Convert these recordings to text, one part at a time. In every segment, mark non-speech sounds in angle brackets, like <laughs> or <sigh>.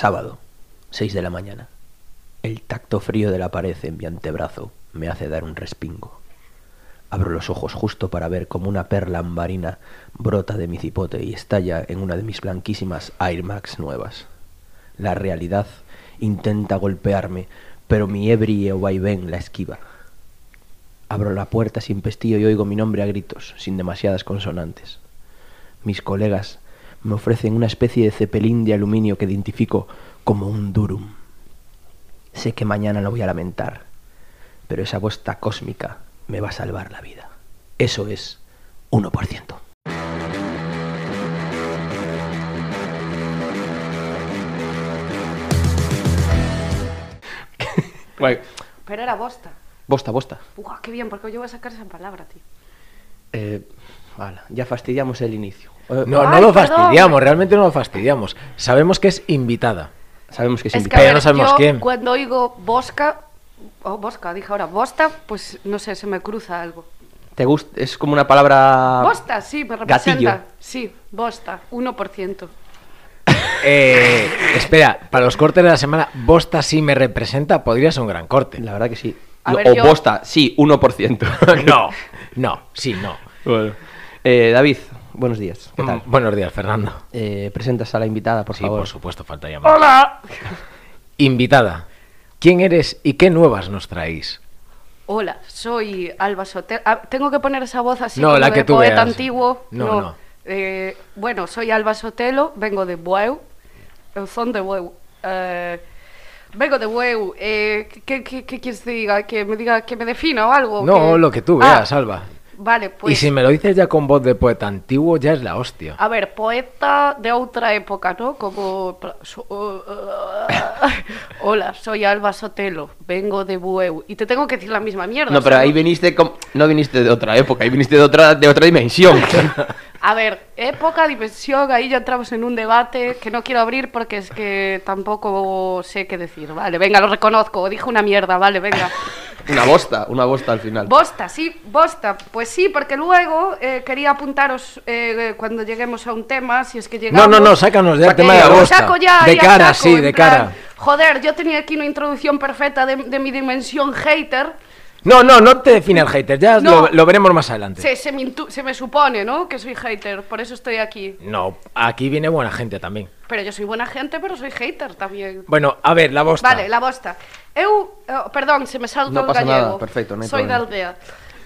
Sábado, 6 de la mañana. El tacto frío de la pared en mi antebrazo me hace dar un respingo. Abro los ojos justo para ver cómo una perla ambarina brota de mi cipote y estalla en una de mis blanquísimas Air Max nuevas. La realidad intenta golpearme, pero mi ebrio vaivén la esquiva. Abro la puerta sin pestillo y oigo mi nombre a gritos, sin demasiadas consonantes. Mis colegas me ofrecen una especie de cepelín de aluminio que identifico como un durum. Sé que mañana lo voy a lamentar, pero esa bosta cósmica me va a salvar la vida. Eso es 1%. Bueno, <laughs> Pero era bosta. bosta, bosta. Buah, qué bien, porque yo voy a sacar esa palabra, tío. Eh, vale, ya fastidiamos el inicio. No, no lo perdón. fastidiamos, realmente no lo fastidiamos. Sabemos que es invitada. Sabemos que es, Es que, Pero no sabemos yo quién. cuando oigo bosca, o bosca, dije ahora, bosta, pues no sé, se me cruza algo. ¿Te gusta? Es como una palabra... Bosta, sí, me representa. Gatillo. Sí, bosta, 1%. Eh, espera, para los cortes de la semana, Bosta sí me representa, podría ser un gran corte. La verdad que sí. A No, ver, o yo- bosta, sí, 1%. <laughs> No, no, sí, no. Bueno. Eh, David, buenos días. ¿Qué tal? Mm, Buenos días, Fernando. Eh, presentas a la invitada, por Sí, favor. por supuesto, falta llamar. ¡Hola! <laughs> Invitada, ¿quién eres y qué nuevas nos traéis? Hola, soy Alba Sotelo. Ah, Tengo que poner esa voz así No, como la que de tú poeta veas. antiguo. No, no. Eh, bueno, soy Alba Sotelo, vengo de Bueu. Eu son de Bueu. Eh, vengo de Bueu. Eh, ¿qué, qué, qué quieres que diga? ¿Que me diga que me defina o algo? No, que- lo que tú Ah, veas, Alba. Vale, pues. Y si me lo dices ya con voz de poeta antiguo, ya es la hostia. A ver, poeta de outra época, ¿no? Como... <laughs> Hola, soy Alba Sotelo, vengo de Bueu. Y te tengo que decir la misma mierda. No, pero ahí viniste com- no viniste de otra época, ahí viniste de otra, de otra dimensión. <laughs> A ver, época, dimensión, ahí ya entramos en un debate que no quiero abrir porque es que tampoco sé qué decir. Vale, venga, lo reconozco, dije una mierda, vale, venga. <laughs> una bosta, una bosta al final. Bosta, sí, bosta. Pues sí, porque luego eh, quería apuntaros eh, cuando lleguemos a un tema, si es que No, llegamos... no, no, sácanos ya el tema de la bosta. saco ya, de ya cara, saco, sí, de plan, cara. Joder, yo tenía aquí una introducción perfecta de, de mi dimensión hater. No, no, no te define el hater, ya No. lo, lo veremos más adelante. Se, se me intu- se me supone, ¿no? Que soy hater, por eso estoy aquí. No, aquí viene buena gente también. Pero yo soy buena gente, pero soy hater también. Bueno, a ver, la bosta. Vale, la bosta. Eu, eh, perdón, se me salta No el pasa gallego. nada, perfecto, no hay Soy problema. de aldea.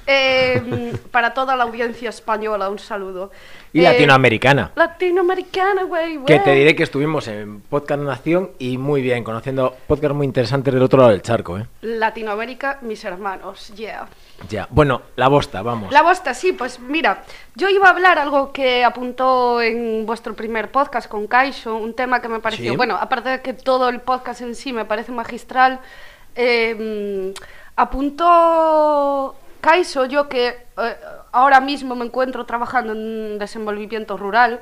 Eh, para toda la audiencia española, un saludo. Y Eh, latinoamericana. Latinoamericana, güey, güey. Que te diré que estuvimos en Podcast Nación y muy bien, conociendo podcast muy interesantes del otro lado del charco, ¿eh? Latinoamérica, mis hermanos, yeah. Ya. Bueno, la bosta, vamos. La bosta, sí, pues mira, yo iba a hablar algo que apuntó en vuestro primer podcast con Kaisho, un tema que me pareció, Sí. bueno, aparte de que todo el podcast en sí me parece magistral, eh, mm, apuntó Kaisho, yo que eh, ahora mismo me encuentro trabajando en desenvolvimiento rural,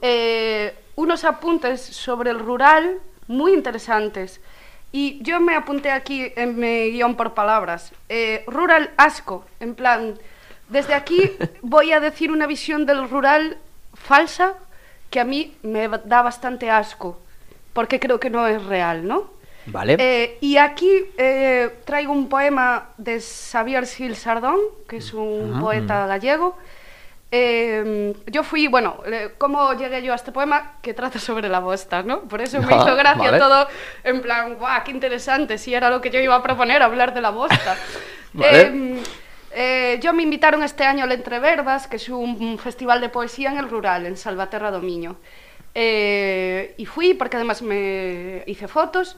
eh, unos apuntes sobre el rural muy interesantes. Y yo me apunté aquí en mi guion por palabras. Eh, rural asco, en plan, desde aquí <laughs> voy a decir una visión del rural falsa que a mí me da bastante asco, porque creo que no es real, ¿no? Vale. Eh, y aquí eh, traigo un poema de Xavier Gil Sardón, que es un poeta gallego. Eh, yo fui, bueno, ¿cómo llegué yo a este poema? Que trata sobre la bosta, ¿no? Por eso me Ah, <laughs> hizo gracia vale. todo, en plan, ¡guau, qué interesante! Si era lo que yo iba a proponer, hablar de la bosta. <laughs> Vale. Eh, eh, yo me invitaron este año al Entreverbas, que es un festival de poesía en el rural, en Salvaterra do Miño. Eh, y fui porque además me hice fotos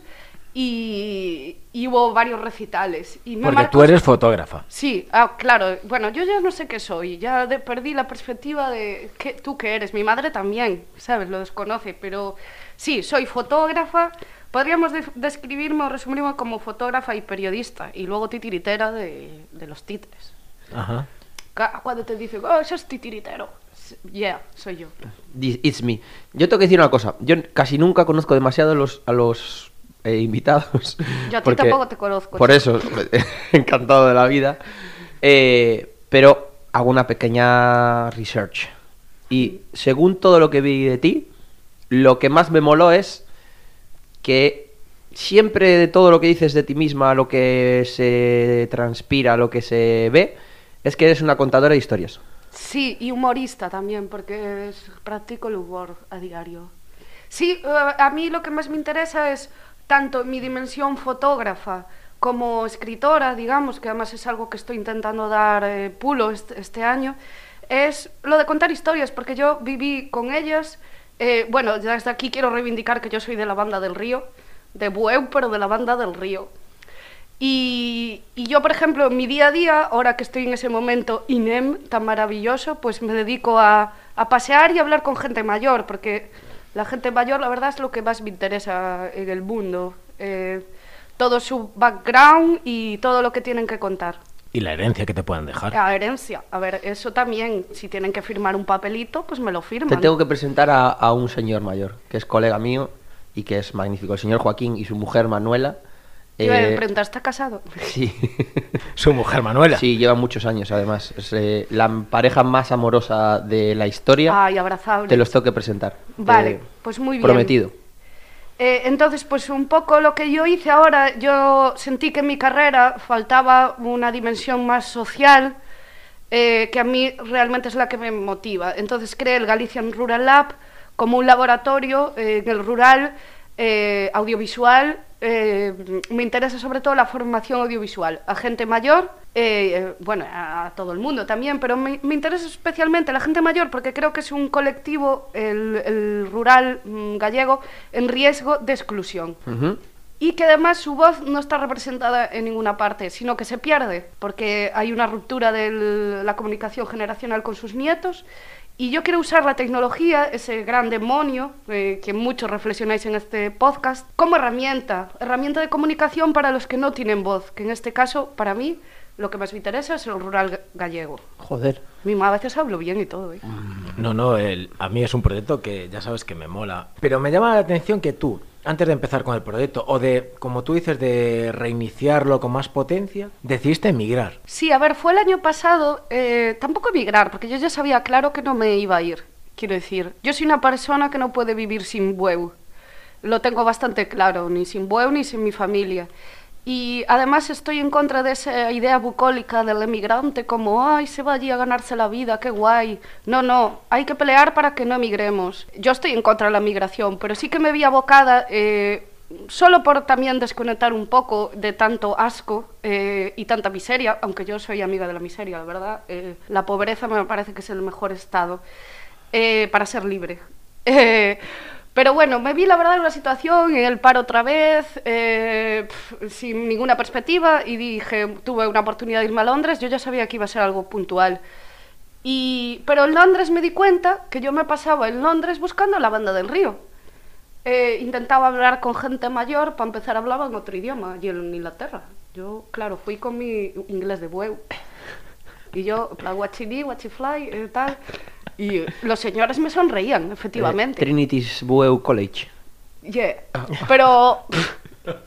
y, y hubo varios recitales. Y me Porque marcó- tú eres fotógrafa. Sí, ah, claro. Bueno, yo ya no sé qué soy. Ya de- perdí la perspectiva de qué, tú qué eres. Mi madre también, ¿sabes? Lo desconoce. Pero sí, soy fotógrafa. Podríamos de- describirme o resumirme como fotógrafa y periodista. Y luego titiritera de, de los títeres. Ajá. Cuando te dicen, oh, eso es titiritero. Yeah, soy yo. It's me. Yo tengo que decir una cosa. Yo casi nunca conozco demasiado los, a los eh, invitados. Yo a ti tampoco te conozco, Por chico. eso, <laughs> encantado de la vida. Eh, pero hago una pequeña research. Y según todo lo que vi de ti, lo que más me moló es que siempre de todo lo que dices de ti misma, lo que se transpira, lo que se ve, es que eres una contadora de historias. Sí, y humorista también, porque es- practico el humor a diario. Sí, eh, a mí lo que más me interesa es tanto mi dimensión fotógrafa como escritora, digamos, que además es algo que estoy intentando dar eh, pulo este, este año, es lo de contar historias, porque yo viví con ellas. eh, bueno, ya desde aquí quiero reivindicar que yo soy de la banda del río, de Bueu, pero de la banda del río. Y, y yo, por ejemplo, en mi día a día, ahora que estoy en ese momento INEM tan maravilloso, pues me dedico a, a pasear y hablar con gente mayor, porque la gente mayor, la verdad, es lo que más me interesa en el mundo. Eh, todo su background y todo lo que tienen que contar. Y la herencia que te puedan dejar. La herencia, a ver, eso también, si tienen que firmar un papelito, pues me lo firman. Te tengo que presentar a, a un señor mayor, que es colega mío y que es magnífico. El señor Joaquín y su mujer Manuela. Iba a eh, preguntar, ¿está casado? <laughs> sí. <laughs> Su mujer Manuela. sí, llevan muchos años además. Es eh, la pareja más amorosa de la historia. Ay, abrazable. Te los tengo que presentar. Vale, Eh, pues muy bien. Prometido. Eh, entonces, pues un poco lo que yo hice ahora, yo sentí que en mi carrera faltaba una dimensión más social, eh, que a mí realmente es la que me motiva. Entonces creé el Galician Rural Lab como un laboratorio eh, en el rural eh, audiovisual. Eh, me interesa sobre todo la formación audiovisual a gente mayor, eh, eh, bueno, a, a todo el mundo también, pero me, me interesa especialmente la gente mayor porque creo que es un colectivo, el, el rural mm, gallego, en riesgo de exclusión y que además su voz no está representada en ninguna parte, sino que se pierde, porque hay una ruptura de la comunicación generacional con sus nietos. Y yo quiero usar la tecnología, ese gran demonio eh, que muchos reflexionáis en este podcast, como herramienta, herramienta de comunicación para los que no tienen voz, que en este caso, para mí, lo que más me interesa es el rural ga- gallego. Joder. Mi a veces hablo bien y todo, ¿eh? No, no, el- a mí es un proyecto que ya sabes que me mola. Pero me llama la atención que tú, antes de empezar con el proyecto, o de, como tú dices, de reiniciarlo con más potencia, decidiste emigrar. Sí, a ver, fue el año pasado, eh, tampoco emigrar, porque yo ya sabía claro que no me iba a ir. Quiero decir, yo soy una persona que no puede vivir sin Bueu. Lo tengo bastante claro, ni sin Bueu ni sin mi familia. Y además estoy en contra de esa idea bucólica del emigrante, como, ay, se va allí a ganarse la vida, qué guay. No, no, hay que pelear para que no emigremos. Yo estoy en contra de la migración, pero sí que me vi abocada, eh, solo por también desconectar un poco de tanto asco eh, y tanta miseria, aunque yo soy amiga de la miseria, la verdad. eh, la pobreza me parece que es el mejor estado eh, para ser libre. <laughs> Pero bueno, me vi la verdad en una situación, en el paro otra vez, eh, sin ninguna perspectiva, y dije, tuve una oportunidad de irme a Londres, yo ya sabía que iba a ser algo puntual. Y, pero en Londres me di cuenta que yo me pasaba en Londres buscando la banda del río. Eh, intentaba hablar con gente mayor, para empezar hablaba en otro idioma, y en Inglaterra. Yo, claro, fui con mi inglés de bueu. Y yo, guachini, guachifly, eh, tal. Y los señores me sonreían, efectivamente. Eh, Trinity's Bueu College. Yeah. Pero,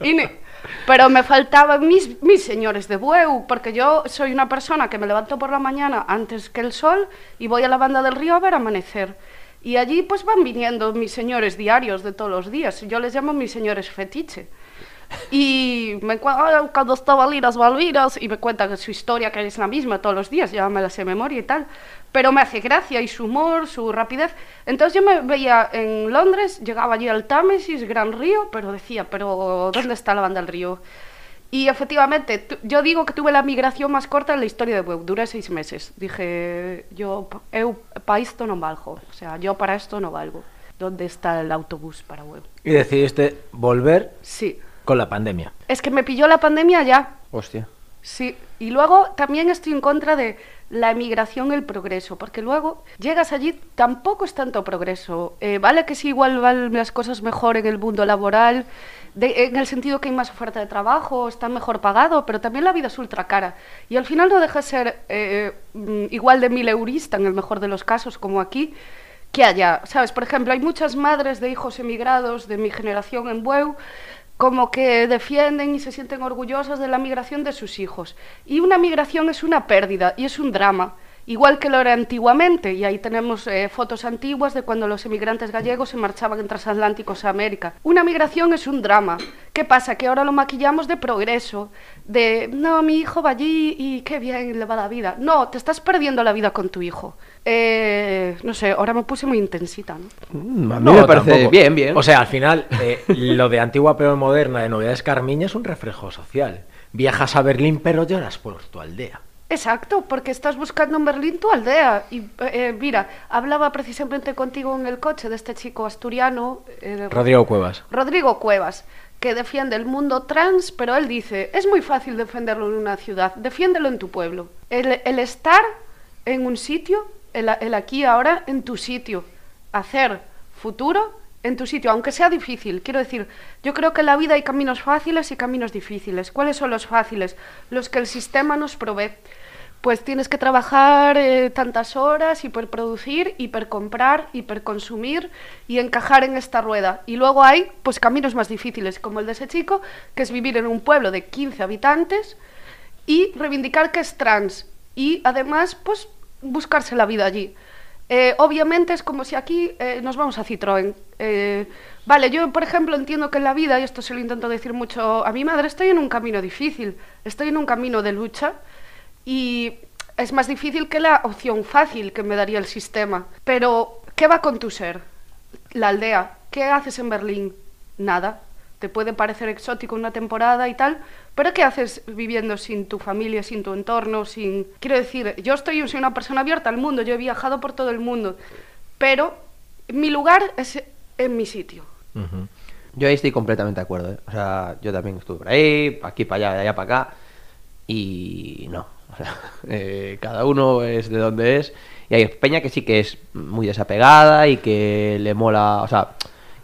Ine, pero me faltaban mis, mis señores de Bueu, porque yo soy una persona que me levanto por la mañana antes que el sol y voy a la banda del río a ver amanecer. Y allí pues van viniendo mis señores diarios de todos los días. Yo les llamo mis señores fetiche. Y me cuando estaba Liras Balviras y me cuentan su historia, que es la misma todos los días, ya me la sé de memoria y tal. Pero me hace gracia y su humor, su rapidez. Entonces yo me veía en Londres, llegaba allí al Támesis, Gran Río, pero decía, pero ¿dónde está la banda del río? Y efectivamente, yo digo que tuve la migración más corta en la historia de Bueu, duré seis meses. Dije, yo, para esto no valgo, o sea, yo para esto no valgo. ¿Dónde está el autobús para Bueu? Y decidiste volver Sí, con la pandemia. es que me pilló la pandemia ya, Hostia. Sí, y luego también estoy en contra de la emigración, el progreso, porque luego llegas allí, tampoco es tanto progreso. Eh, vale que sí, igual van las cosas mejor en el mundo laboral, de- en el sentido que hay más oferta de trabajo, está mejor pagado, pero también la vida es ultra cara. Y al final no deja de ser eh, mm, igual de mil eurista, en el mejor de los casos, como aquí, que allá. ¿Sabes? Por ejemplo, hay muchas madres de hijos emigrados de mi generación en Bueu como que defienden y se sienten orgullosas de la migración de sus hijos. Y una migración es una pérdida y es un drama. Igual que lo era antiguamente, y ahí tenemos eh, fotos antiguas de cuando los emigrantes gallegos se marchaban en transatlánticos a América. Una migración es un drama. ¿Qué pasa? Que ahora lo maquillamos de progreso, de, no, mi hijo va allí y qué bien le va la vida. No, te estás perdiendo la vida con tu hijo. Eh, no sé, ahora me puse muy intensita, ¿no? Mm, a mí No, me parece tampoco. bien, bien. O sea, al final, eh, <laughs> lo de antigua pero moderna de Novedades Carmiña es un reflejo social. Viajas a Berlín pero lloras por tu aldea. Exacto, porque estás buscando en Berlín tu aldea. Y eh, mira, hablaba precisamente contigo en el coche de este chico asturiano, eh, Rodrigo Cuevas. Rodrigo Cuevas, que defiende el mundo trans, pero él dice, es muy fácil defenderlo en una ciudad, defiéndelo en tu pueblo. El, el estar en un sitio, el, el aquí ahora, en tu sitio. Hacer futuro en tu sitio, aunque sea difícil. Quiero decir, yo creo que en la vida hay caminos fáciles y caminos difíciles. ¿Cuáles son los fáciles? Los que el sistema nos provee. Pues tienes que trabajar eh, tantas horas, hiperproducir, hipercomprar, hiperconsumir y encajar en esta rueda. Y luego hay pues caminos más difíciles, como el de ese chico, que es vivir en un pueblo de 15 habitantes y reivindicar que es trans. Y además, pues buscarse la vida allí. Eh, obviamente es como si aquí eh, nos vamos a Citroën. Eh, vale, yo por ejemplo entiendo que en la vida, y esto se lo intento decir mucho a mi madre, estoy en un camino difícil, estoy en un camino de lucha y es más difícil que la opción fácil que me daría el sistema. Pero, ¿qué va con tu ser? La aldea. ¿Qué haces en Berlín? Nada. Te puede parecer exótico una temporada y tal, pero ¿qué haces viviendo sin tu familia, sin tu entorno, sin... Quiero decir, yo estoy, soy una persona abierta al mundo, yo he viajado por todo el mundo, pero mi lugar es en mi sitio. Ujú. Yo ahí estoy completamente de acuerdo. ¿eh? O sea, yo también estuve por ahí, aquí, para allá, de allá para acá. Y no. O sea, <laughs> eh, cada uno es de donde es. Y hay Peña que sí que es muy desapegada y que le mola. O sea,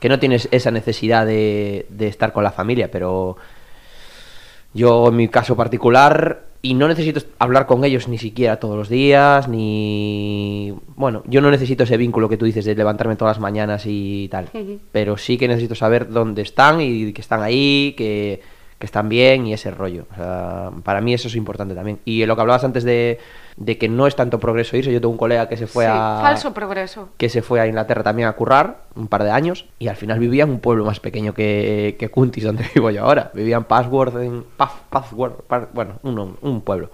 que no tienes esa necesidad de, de estar con la familia, pero yo en mi caso particular, y no necesito hablar con ellos ni siquiera todos los días, ni... Bueno, yo no necesito ese vínculo que tú dices de levantarme todas las mañanas y tal, pero sí que necesito saber dónde están y que están ahí, que, que están bien y ese rollo. O sea, para mí eso es importante también. Y lo que hablabas antes de, de que no es tanto progreso irse, yo tengo un colega que se fue Sí, a... falso progreso. que se fue a Inglaterra también a currar un par de años y al final vivía en un pueblo más pequeño que, que Cuntis, donde <laughs> vivo yo ahora. Vivía en Password, en bueno, un, un pueblo.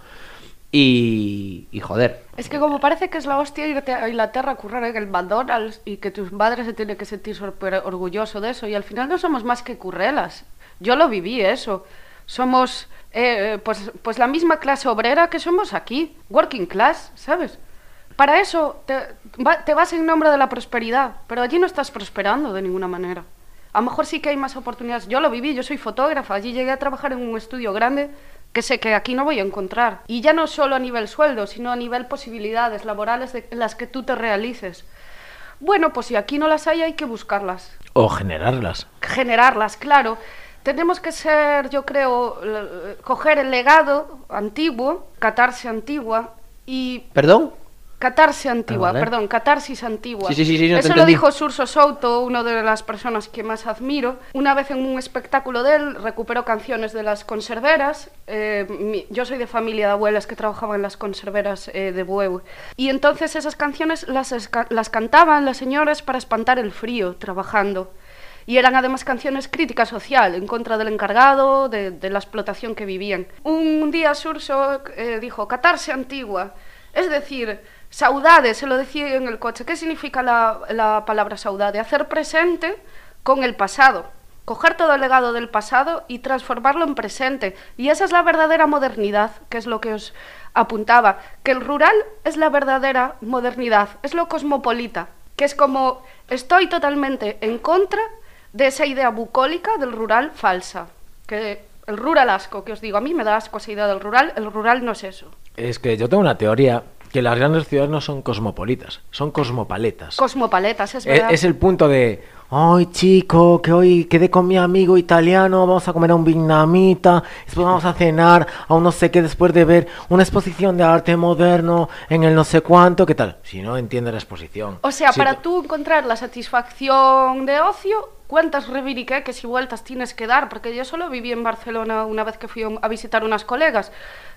Y, y joder, Es que como parece que es la hostia irte a Inglaterra a currar en el McDonald's y que tus padres se tienen que sentir orgulloso de eso y al final no somos más que currelas. Yo lo viví eso. Somos eh, eh, pues, pues la misma clase obrera que somos aquí, working class, ¿sabes? Para eso te, va- te vas en nombre de la prosperidad, pero allí no estás prosperando de ninguna manera. A lo mejor sí que hay más oportunidades. Yo lo viví, yo soy fotógrafa, allí llegué a trabajar en un estudio grande que sé que aquí no voy a encontrar. Y ya no solo a nivel sueldo, sino a nivel posibilidades laborales de- en las que tú te realices. Bueno, pues si aquí no las hay, hay que buscarlas. O generarlas. Generarlas, claro. Tenemos que ser, yo creo, coger el legado antiguo, catarse antigua y ¿perdón? Catarse antigua, Ah, vale. perdón, catarsis antigua. Sí, sí, sí, no Eso lo dijo Surso Souto, una de las personas que más admiro. Una vez en un espectáculo de él recuperó canciones de las conserveras. Eh, mi- yo soy de familia de abuelas que trabajaban en las conserveras eh, de Bueu. Y entonces esas canciones las, las cantaban las señoras para espantar el frío trabajando. Y eran además canciones crítica social, en contra del encargado, de, de la explotación que vivían. Un día Surso eh, dijo, catarse antigua. Es decir, saudade, se lo decía en el coche. ¿Qué significa la, la palabra saudade? Hacer presente con el pasado. Coger todo el legado del pasado y transformarlo en presente. Y esa es la verdadera modernidad, que es lo que os apuntaba. Que el rural es la verdadera modernidad, es lo cosmopolita. Que es como estoy totalmente en contra de esa idea bucólica del rural falsa. Que el rural asco, que os digo, a mí me da asco esa idea del rural, el rural no es eso. Es que yo tengo una teoría que las grandes ciudades no son cosmopolitas, son cosmopaletas. Cosmopaletas, es E- verdad. Es el punto de, ay chico, que hoy quedé con mi amigo italiano, vamos a comer a un vietnamita, después vamos a cenar a un no sé qué después de ver una exposición de arte moderno en el no sé cuánto, ¿qué tal? Si no entiende la exposición. O sea, Si- para tú encontrar la satisfacción de ocio, ¿cuántas reviriqueques y vueltas tienes que dar? Porque yo solo viví en Barcelona una vez que fui a visitar unas colegas.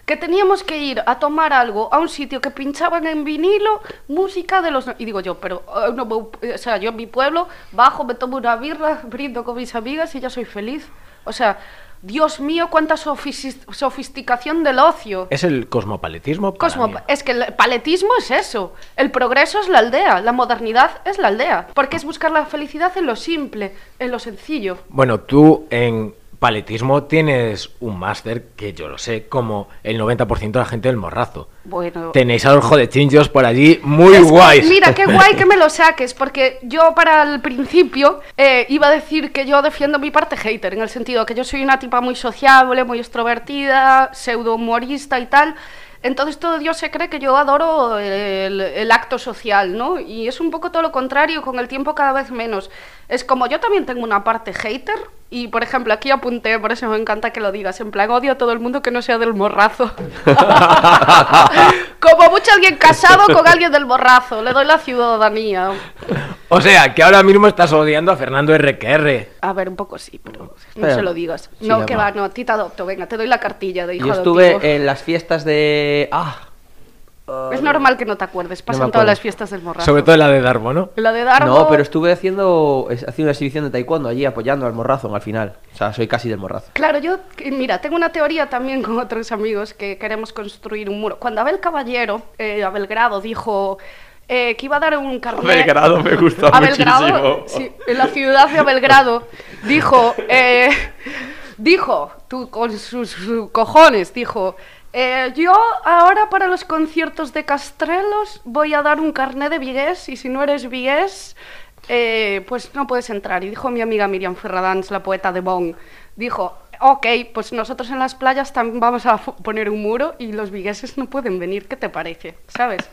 que teníamos que ir a tomar algo a un sitio que pinchaban en vinilo música de los... Y digo yo, pero eh, no, vou- o sea, yo en mi pueblo bajo, me tomo una birra, brindo con mis amigas y ya soy feliz. O sea, Dios mío, cuánta sofis- sofisticación del ocio. Es el cosmopaletismo. para Cosmo, mí. es que el paletismo es eso. El progreso es la aldea, la modernidad es la aldea. Porque es buscar la felicidad en lo simple, en lo sencillo. Bueno, tú en paletismo tienes un máster que yo lo sé, como el 90% de la gente del morrazo. Bueno. Tenéis a los jodechinchos por allí muy Es guays. Mira, qué <laughs> guay que me lo saques, porque yo para el principio eh, iba a decir que yo defiendo mi parte hater, en el sentido que yo soy una tipa muy sociable, muy extrovertida, pseudo humorista y tal. Entonces todo Dios se cree que yo adoro el, el acto social, ¿no? Y es un poco todo lo contrario, con el tiempo cada vez menos. Es como yo también tengo una parte hater, y por ejemplo aquí apunté, por eso me encanta que lo digas, en plan odio a todo el mundo que no sea del morrazo. <laughs> como mucho alguien casado con alguien del morrazo, le doy la ciudadanía. O sea, que ahora mismo estás odiando a Fernando RQR. A ver, un poco sí, pero no se lo digas. Sí, no, que va, no, a ti te adopto, venga, te doy la cartilla de hijo Yo estuve adoptivo. en las fiestas de... Ah, Es normal que no te acuerdes, pasan me todas las fiestas del morrazo. Sobre todo la de Darbo, ¿no? La de Darbo... no, pero estuve haciendo, haciendo una exhibición de taekwondo allí apoyando al morrazo al final. O sea, soy casi del morrazo. Claro, yo, que- mira, tengo una teoría también con otros amigos que queremos construir un muro. Cuando Abel Caballero, eh, Abel Grado, dijo eh, que iba a dar un carnet... me gustó Abel Grado, sí, en la ciudad de Abelgrado, dijo, eh, dijo, tú con sus, sus cojones, dijo, eh, yo ahora para los conciertos de Castrelos voy a dar un carnet de vigués y si no eres vigués, eh, pues no puedes entrar. Y dijo mi amiga Miriam Ferradans, la poeta de Bonn, dijo, ok, pues nosotros en las playas también vamos a poner un muro y los vigueses no pueden venir, ¿qué te parece? ¿Sabes?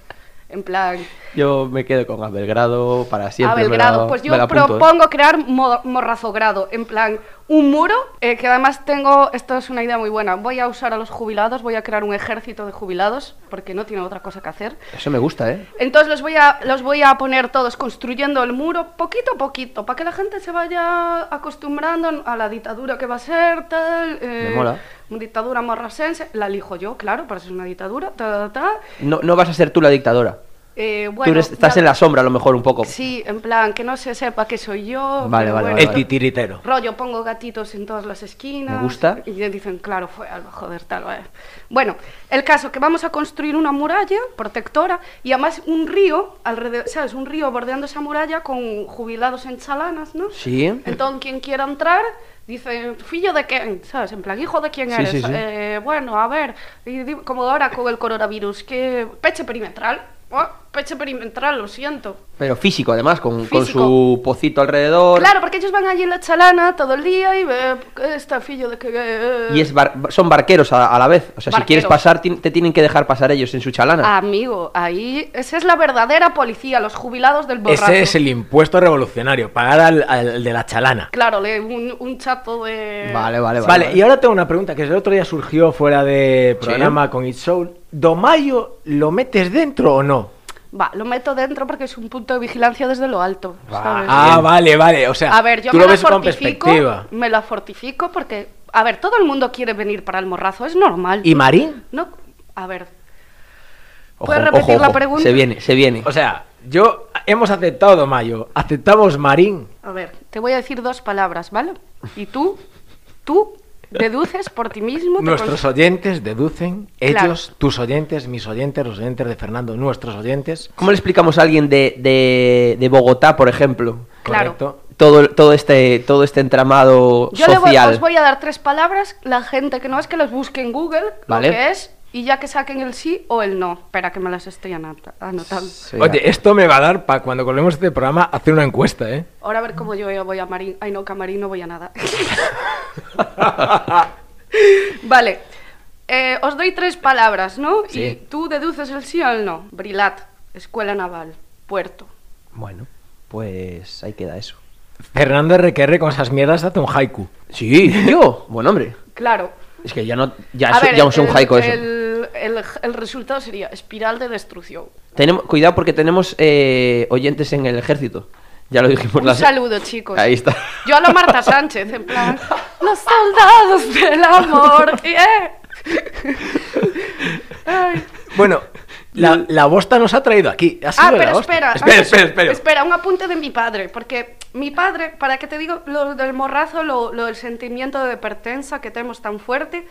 En plan... Yo me quedo con Abelgrado para siempre. a me Belgrado. la- pues yo propongo crear mo- morrazogrado, en plan, un muro, eh, que además tengo, esto es una idea muy buena, voy a usar a los jubilados, voy a crear un ejército de jubilados, porque no tienen otra cosa que hacer. Eso me gusta, ¿eh? Entonces los voy a, los voy a poner todos construyendo el muro poquito a poquito, para que la gente se vaya acostumbrando a la dictadura que va a ser, tal. eh, Me mola. Una dictadura morrasense, la elijo yo, claro, para ser una dictadura, ta, ta, ta. No, no vas a ser tú la dictadora. Eh, tú bueno, eres- estás ya- en la sombra a lo mejor un poco. Sí, en plan, que no se sepa que soy yo. Vale, vale, bueno. El titiritero. Rollo, pongo gatitos en todas las esquinas. Me gusta. Y dicen, claro, fue algo, joder, tal, vale. Bueno, el caso que vamos a construir una muralla protectora y además un río alrededor, ¿sabes? Un río bordeando esa muralla con jubilados en chalanas, ¿no? Sí. Entonces, quien quiera entrar, dice, ¿fillo de quién? ¿Sabes? En plan, ¿hijo de quién Sí, eres? sí, sí. Eh, bueno, a ver, y como ahora con el coronavirus, que peche perimetral. Oh, peche perimetral, lo siento. Pero físico, además, con, su pocito alrededor. Claro, porque ellos van allí en la chalana todo el día y ve está fillo de que... eh, Y es bar- son barqueros a, a la vez. O sea, si quieres pasar, te tienen que dejar pasar ellos en su chalana. Amigo, ahí... Esa es la verdadera policía, los jubilados del borracho. Ese es el impuesto revolucionario, pagar al, al de la chalana. Claro, le- un, un chato de... Vale, vale, vale. Vale, y ahora tengo una pregunta que el otro día surgió fuera de programa con It's Soul. ¿Domayo lo metes dentro o no? Va, lo meto dentro porque es un punto de vigilancia desde lo alto, ¿sabes? Ah, Bien. vale, vale. O sea, A ver, yo tú me lo la ves con fortifico, perspectiva. me la fortifico porque... A ver, todo el mundo quiere venir para el morrazo, es normal. ¿Y Marín? No, a ver, Ojo, ¿puedes repetir ojo, la pregunta? Se viene, se viene. O sea, yo hemos aceptado Domayo, aceptamos Marín. a ver, te voy a decir dos palabras, ¿vale? Y tú, tú deduces por ti mismo... Nuestros oyentes deducen, Claro. ellos, tus oyentes, mis oyentes, los oyentes de Fernando, nuestros oyentes. ¿Cómo le explicamos a alguien de, de, de Bogotá, por ejemplo? Claro. Correcto. Todo, todo, este, todo este entramado Yo le voy- social. os voy a dar tres palabras, la gente que no es que las busque en Google, Vale. lo que es, y ya que saquen el sí o el no. Espera que me las estoy anota- anotando. Sí, Oye, esto me va a dar para cuando colguemos este programa hacer una encuesta, ¿eh? Ahora a ver cómo yo voy a Marín. Ay, no, que a Marín no voy a nada. <laughs> vale. Eh, os doy tres palabras, ¿no? Sí. Y tú deduces el sí o el no. Brilat, Escuela Naval, Puerto. Bueno, pues ahí queda eso. Fernando RQR con esas mierdas hace un haiku. Sí, yo. Buen hombre. Claro. Es que ya no, ya, a es- ver, ya es un el- haiku eso. el, el- el resultado sería espiral de destrucción. Tenemos, cuidado porque tenemos eh, oyentes en el ejército. Ya lo dijimos Un la saludo, chicos. Ahí está. Yo a la Marta Sánchez, en plan, los soldados del amor. yeah". Ai. Bueno, la, la bosta nos ha traído aquí. Ha Ah, sido pero espera, Espera, espera, espera. espera, un apunte de mi padre, porque mi padre, para que te digo lo del morrazo, lo, lo del sentimiento de pertenza que tenemos tan fuerte,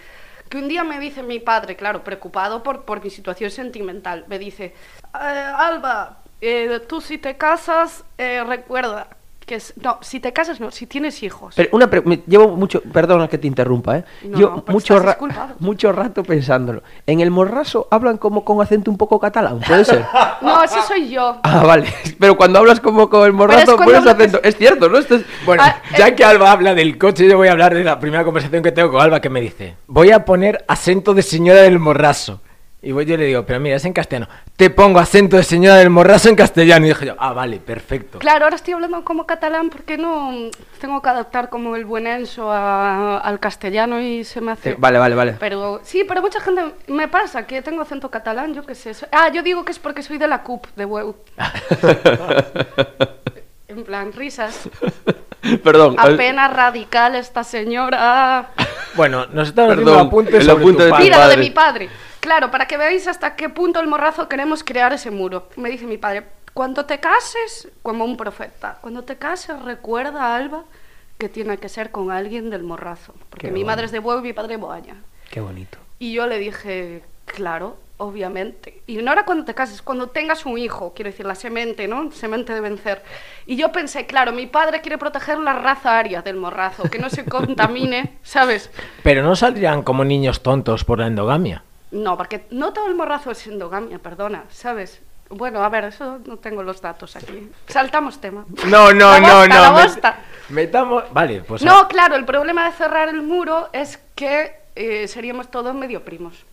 que un día me dice mi padre, claro, preocupado por, por mi situación sentimental, me dice, "Eh, Alba, eh, tú si te casas, eh, recuerda que es, no, si te casas no, si tienes hijos. Pero una pre- me- llevo mucho, perdona que te interrumpa, ¿eh? No, Yo no, mucho, estás ra- disculpado. mucho rato pensándolo. En el morraso hablan como con acento un poco catalán, ¿puede ser? <laughs> No, ese soy yo. ah, vale. <laughs> Pero cuando hablas como con el morrazo, cuando pones acento. Es cierto, ¿no? Esto es- Bueno, Ah, ya eh, que Alba habla del coche, yo voy a hablar de la primera conversación que tengo con Alba que me dice, voy a poner acento de señora del morraso. Y voy, yo le digo, pero mira, es en castellano. Te pongo acento de señora del morraso en castellano. Y dije yo, ah, vale, perfecto. Claro, ahora estoy hablando como catalán porque no tengo que adaptar como el buen Enso a- al castellano y se me hace... Eh, vale, vale, vale. Pero sí, pero mucha gente me pasa que tengo acento catalán, yo qué sé. Ah, yo digo que es porque soy de la CUP, de Hueu. <laughs> en plan, risas. Perdón. Apenas radical esta señora. <laughs> Bueno, nos estamos Perdón, haciendo apuntes el sobre apunte tu de tu padre. Mira, lo de mi padre. Claro, para que veáis hasta qué punto el morrazo queremos crear ese muro. Me dice mi padre, cuando te cases, como un profeta, cuando te cases recuerda, Alba, que tiene que ser con alguien del morrazo. Porque Qué mi bueno. madre es de Huevo y mi padre de Boaña. Qué bonito. Y yo le dije, claro, obviamente. Y no era cuando te cases, cuando tengas un hijo, quiero decir, la semente, ¿no? Semente de vencer. Y yo pensé, claro, mi padre quiere proteger la raza aria del morrazo, que no se <laughs> contamine, ¿sabes? Pero no saldrían como niños tontos por la endogamia. No, porque no todo el morrazo es endogamia, perdona, ¿sabes? Bueno, a ver, eso no tengo los datos aquí. Saltamos tema. No, no, no, bosta, no. met-. Metamos. Vale, pues. No, claro, el problema de cerrar el muro es que eh, seríamos todos medio primos.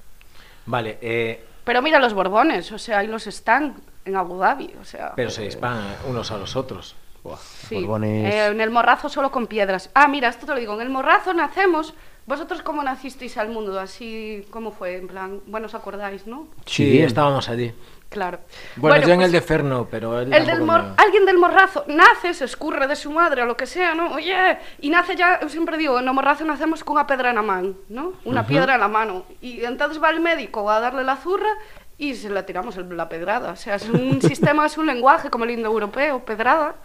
Vale, eh, Pero mira los Borbones, o sea, ahí los están en Abu Dhabi, o sea. pero se disparan unos a los otros. Buah. sí. Borbones. Eh, en el morrazo solo con piedras. Ah, mira, esto te lo digo, en el morrazo nacemos. ¿Vosotros cómo nacisteis al mundo? Así, ¿cómo fue? En plan, bueno, os acordáis, ¿no? Sí, Sí. estábamos allí. Claro. Bueno, yo en pues, el de Ferno, pero él. El del mor- me- alguien del morrazo nace, se escurre de su madre o lo que sea, ¿no? Oye, y nace ya, yo siempre digo, en el morrazo nacemos con una pedra en la mano, ¿no? Una piedra en la mano. Y entonces va el médico a darle la zurra y se la tiramos el- la pedrada. O sea, es un <laughs> sistema, es un lenguaje como el indoeuropeo, pedrada.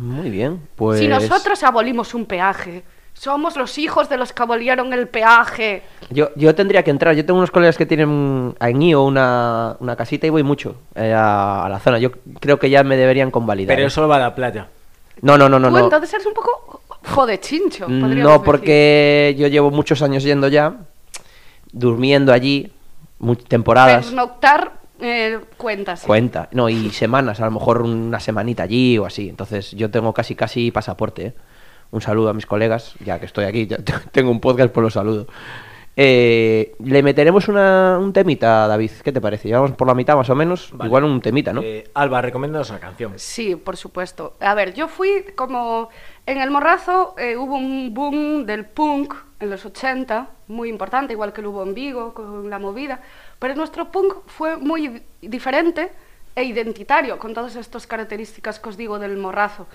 Muy bien. Pues. Si nosotros abolimos un peaje, somos los hijos de los que abolieron el peaje. Yo, yo tendría que entrar. Yo tengo unos colegas que tienen en IO una, una casita y voy mucho eh, a, a la zona. Yo creo que ya me deberían convalidar. Pero ¿eh? solo va a la playa. No, no, no, no. Tú no. entonces eres un poco jodechincho, podríamos No, decir. porque yo llevo muchos años yendo ya, durmiendo allí, temporadas. Pernoctar eh, cuenta, sí. Cuenta, no, y semanas, a lo mejor una semanita allí o así. Entonces yo tengo casi casi pasaporte. ¿eh? Un saludo a mis colegas, ya que estoy aquí, ya te- <laughs> tengo un podcast, por los saludo. Eh, le meteremos una, un temita, David, ¿qué te parece? Llevamos por la mitad más o menos, Vale. igual un temita, ¿no? Eh, Alba, recomiéndanos una canción. Sí, por supuesto. A ver, yo fui como... En el Morrazo eh, hubo un boom del punk en los 80, muy importante, igual que lo hubo en Vigo con la movida, pero nuestro punk fue muy di- diferente e identitario, con todas estas características que os digo del Morrazo.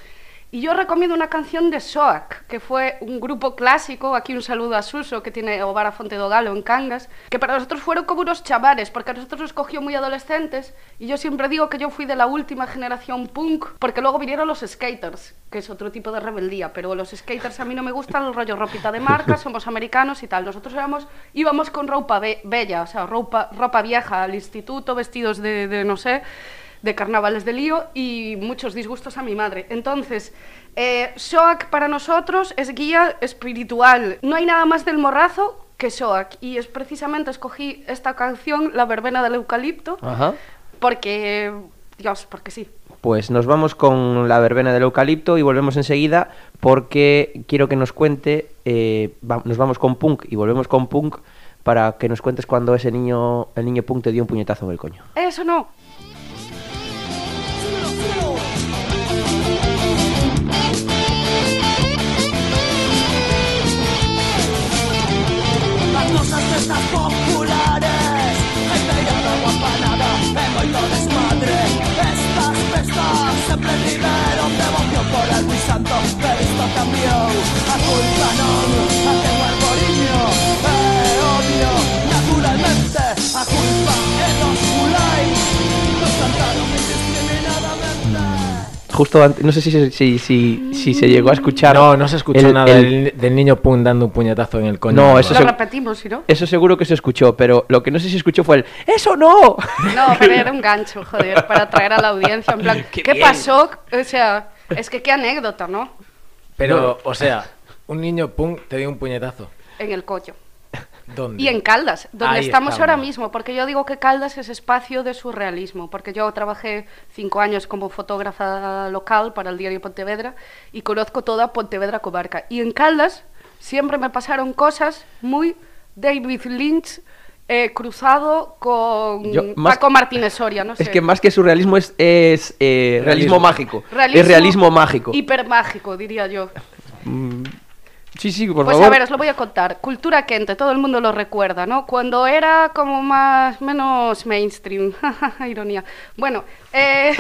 Y yo recomiendo una canción de Soak, que fue un grupo clásico, aquí un saludo a Suso, que tiene o Bar a Fonte do Galo en Cangas, que para nosotros fueron como unos chavales, porque a nosotros nos cogió muy adolescentes, y yo siempre digo que yo fui de la última generación punk, porque luego vinieron los skaters, que es otro tipo de rebeldía, pero los skaters a mí no me gustan el rollo ropita de marca, somos americanos y tal, nosotros éramos, íbamos con ropa be- bella, o sea, ropa, ropa vieja al instituto, vestidos de no sé, de carnavales de lío y muchos disgustos a mi madre. Entonces, eh, Soak para nosotros es guía espiritual. No hay nada más del morrazo que Soak. Y es precisamente escogí esta canción, La verbena del eucalipto, Ajá. porque, Dios, porque sí. Pues nos vamos con la verbena del eucalipto y volvemos enseguida porque quiero que nos cuente, eh, va- nos vamos con punk y volvemos con punk para que nos cuentes cuando ese niño, el niño punk te dio un puñetazo en el coño. Eso no. Sempre tiveron devoción por el Luis Santo Pero isto cambiou A culpa non a ten justo antes, no sé si, se- si, si, si se llegó a escuchar. No, no se escuchó el- nada el- del, del niño Pum dando un puñetazo en el coño. No, eso Lo se- repetimos, ¿sí, no? Eso seguro que se escuchó, pero lo que no sé si escuchó fue el ¡Eso no! No, pero era un gancho, joder, para atraer a la audiencia. En plan, <laughs> Qué ¿qué, pasó? O sea, es que qué anécdota, ¿no? Pero, o sea, un niño Pum te dio un puñetazo. En el coño. ¿Dónde? Y en Caldas, donde Ahí estamos ahora mismo, porque yo digo que Caldas es espacio de surrealismo, porque yo trabajé cinco años como fotógrafa local para el diario Pontevedra y conozco toda Pontevedra comarca. Y en Caldas siempre me pasaron cosas muy David Lynch eh, cruzado con Yo, más- Paco Martínez Soria, no <laughs> sé. Es que más que surrealismo es, es eh, realismo. Realismo. mágico. es realismo mágico. Hipermágico, diría yo. Sí, sí, por pues favor. a ver, os lo voy a contar. Cultura Kente, todo el mundo lo recuerda, ¿no? Cuando era como más, menos mainstream. <laughs> Ironía. Bueno, eh...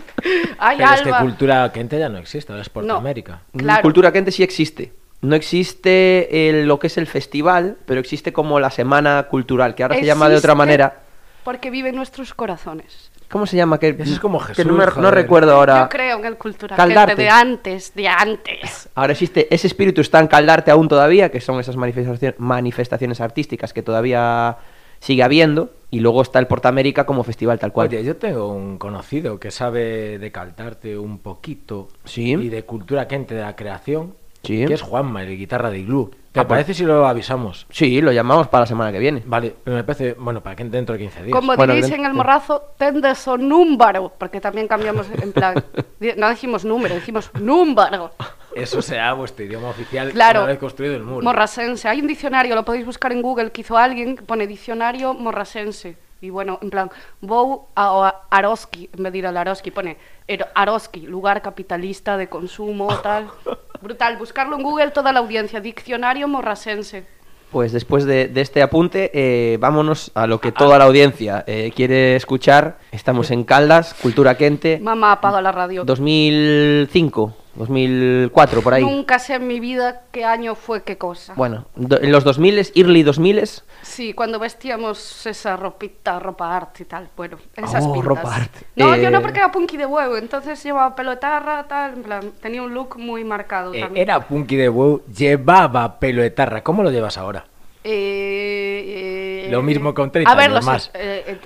<laughs> Ay, Pero es que Alba. cultura quente ya no existe, ahora es por No. América. Mm, claro. Cultura Quente sí existe. No existe el- lo que es el festival, pero existe como la semana cultural, que ahora se llama de otra manera. Porque vive en nuestros corazones. ¿Cómo se llama? Que, Eso es como que Jesús, no, me- no recuerdo ahora. Yo creo en el Cultura Caldarte. De antes, de antes. Ahora existe, ese espíritu está en Caldarte aún todavía, que son esas manifestaciones, manifestaciones artísticas que todavía sigue habiendo, y luego está el Portamérica como festival tal cual. Oye, yo tengo un conocido que sabe de cantarte un poquito Sí. y de cultura quente de la creación, Sí. que es Juanma, el guitarra de Igloo. ¿Te Ah, pues- parece si lo avisamos? Sí, lo llamamos para la semana que viene. Vale, pero me parece, bueno, para que entre dentro de 15 días. Como Bueno, diréis en el morrazo, tendes o número, porque también cambiamos en plan. <laughs> No decimos número, decimos número. Eso será vuestro idioma oficial Claro. una vez construido el muro. Morrasense. Hay un diccionario, lo podéis buscar en Google, que hizo alguien, que pone diccionario morrasense. Y bueno, en plan, Bou a Aroski, en vez de ir al Aroski, pone Ero- Aroski, lugar capitalista de consumo, tal. <laughs> Brutal, buscarlo en Google toda la audiencia, diccionario morrasense. Pues después de, de este apunte, eh, vámonos a lo que toda la audiencia eh, quiere escuchar. Estamos en Caldas, Cultura Quente, Mamá apaga la radio. 2005, 2004, por ahí. Nunca sé en mi vida qué año fue qué cosa. Bueno, do- en los 2000, early 2000, Sí, cuando vestíamos esa ropita, ropa arte y tal. Bueno, esas Oh, pintas. ropa arte. No, Eh, yo no porque era punky de huevo, entonces llevaba pelo de tarra, tal, en plan, tenía un look muy marcado Eh, también. era punky de WoW, llevaba pelo de tarra. ¿Cómo lo llevas ahora? Eh, eh, Lo mismo con 30 A ver, años lo sé, más. eh,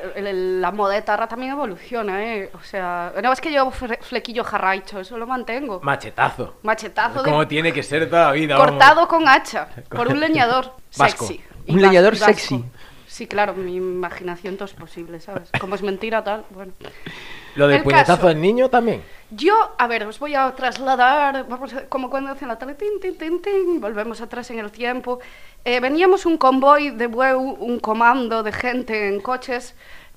la moda de tarra también evoluciona, ¿eh? O sea, no es que llevo fre- flequillo jarraicho, eso lo mantengo. Machetazo. Machetazo de Como tiene que ser toda la vida. vamos. cortado con hacha <laughs> por un leñador Vasco. sexy. Un vas- leñador vasco. sexy. Sí, claro, mi imaginación todo es posible, ¿sabes? Como es mentira tal, bueno. Lo del El puñetazo del niño también. Yo, a ver, os voy a trasladar, vamos a- como cuando hacen la tele, tin, tin, tin, tin, volvemos atrás en el tiempo. Eh, veníamos un convoy de bueu, un comando de gente en coches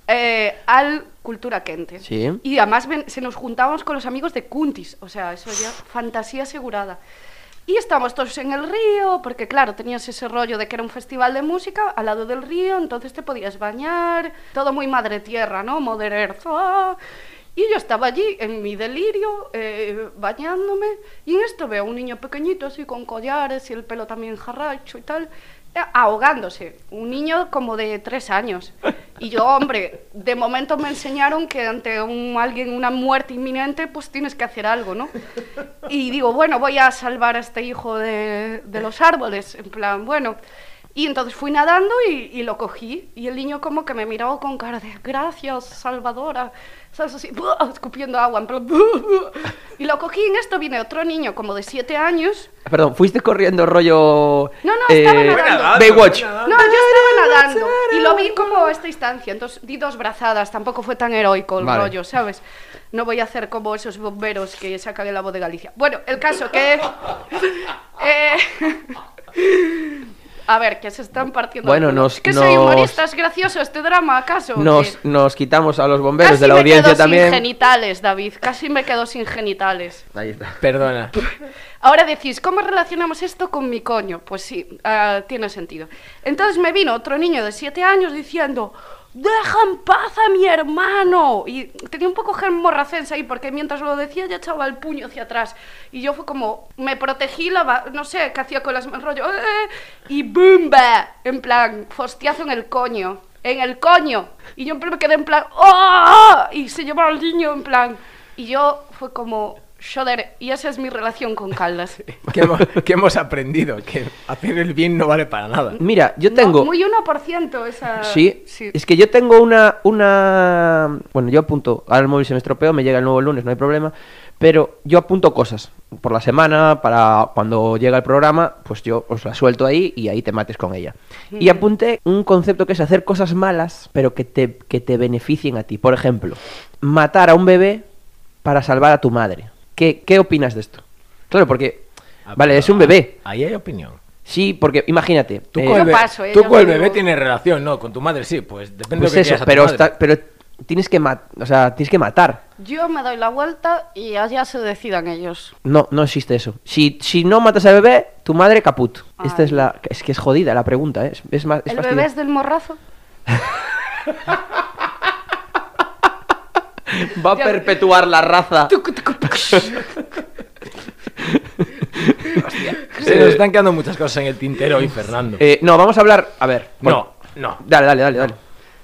eh, al Cultura Quente. Sí. Y además ven- se nos juntábamos con los amigos de Cuntis, o sea, eso ya fantasía asegurada. Y estábamos todos en el río, porque claro, tenías ese rollo de que era un festival de música al lado del río, entonces te podías bañar, todo muy madre tierra, ¿no? Mother. ¡ah! Y yo estaba allí en mi delirio, eh, bañándome, y en esto veo a un niño pequeñito así con collares y el pelo también jarracho y tal, ahogándose. Un niño como de tres años. Y yo, hombre, de momento me enseñaron que ante un, alguien, una muerte inminente, pues tienes que hacer algo, ¿no? Y digo, bueno, voy a salvar a este hijo de, de los árboles. En plan, bueno. Y entonces fui nadando y, y lo cogí. Y el niño como que me miró con cara de, gracias, salvadora. ¿Sabes? Así, ¡buah! escupiendo agua. En plan, ¡buah! ¡buah! y lo cogí y en esto viene otro niño como de siete años. Perdón, ¿fuiste corriendo rollo... No, no, estaba eh, nadando. Baywatch. No, yo estaba nadando y lo vi como a esta distancia, entonces di dos brazadas, tampoco fue tan heroico el Vale. rollo, ¿sabes? No voy a hacer como esos bomberos que sacan el la voz de Galicia. Bueno, el caso que... <laughs> eh, a ver, que se están partiendo... Bueno, el culo. nos- ¿Que soy nos- humorista? ¿Es gracioso este drama, acaso? Nos, qué? nos quitamos a los bomberos Casi de la me audiencia quedo sin también. genitales, David, casi me quedo sin genitales. Ahí está. Perdona. <laughs> Ahora decís, ¿cómo relacionamos esto con mi coño? Pues sí, ah, tiene sentido. Entonces me vino otro niño de siete años diciendo, ¡deja en paz a mi hermano! Y tenía un poco gen morracense ahí, porque mientras lo decía ya echaba el puño hacia atrás. Y yo fue como, me protegí, la no sé, qué hacía con las manos, rollo, "Eh", y ¡bumba! En plan, fostiazo en el coño, en el coño. Y yo en me quedé en plan, ¡oh! Y se llevaba al niño en plan... Y yo fue como, joder, y esa es mi relación con Caldas. <laughs> ¿Qué hemos, qué hemos aprendido? Que hacer el bien no vale para nada. Mira, yo No, tengo... muy 1% esa... Sí, sí. es que yo tengo una, una... Bueno, yo apunto, ahora el móvil se me estropeó, me llega el nuevo lunes, no hay problema, pero yo apunto cosas por la semana, para cuando llega el programa, pues yo os la suelto ahí y ahí te mates con ella. Y apunté un concepto que es hacer cosas malas, pero que te, que te beneficien a ti. Por ejemplo, matar a un bebé para salvar a tu madre. ¿Qué, qué opinas de esto? Claro, porque... Ah, Vale, es un bebé. Ahí hay opinión. Sí, porque imagínate. Tú eh, con el, Yo be- paso, eh, tú con el bebé tienes relación, ¿no? Con tu madre sí, pues depende pues de lo que eso, a tu pero, madre. está- pero tienes que mat- o sea, tienes que matar. Yo me doy la vuelta y allá se decidan ellos. No, no existe eso. Si, si no matas al bebé, tu madre caput. Esta es la es que es jodida la pregunta, ¿eh? es, es más es ¿El bebé es del morrazo? <laughs> va a perpetuar la raza. Se nos están quedando muchas cosas en el tintero hoy, Fernando. Eh, no, vamos a hablar, a ver. no, no. Dale, dale, dale, dale.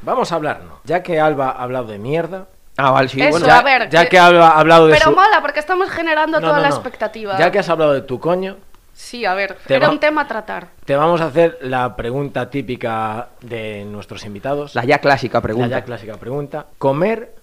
Vamos a hablar, ¿no? Ya que Alba ha hablado de mierda. Ah, vale, sí, Eso, bueno. a Ya, ver, ya que- que Alba ha hablado de Pero su... mola, porque estamos generando No, toda no, la no. expectativa. Ya que has hablado de tu coño, Sí, a ver, Te era va- un tema a tratar. te vamos a hacer la pregunta típica de nuestros invitados. La ya clásica pregunta. La ya clásica pregunta. ¿Comer,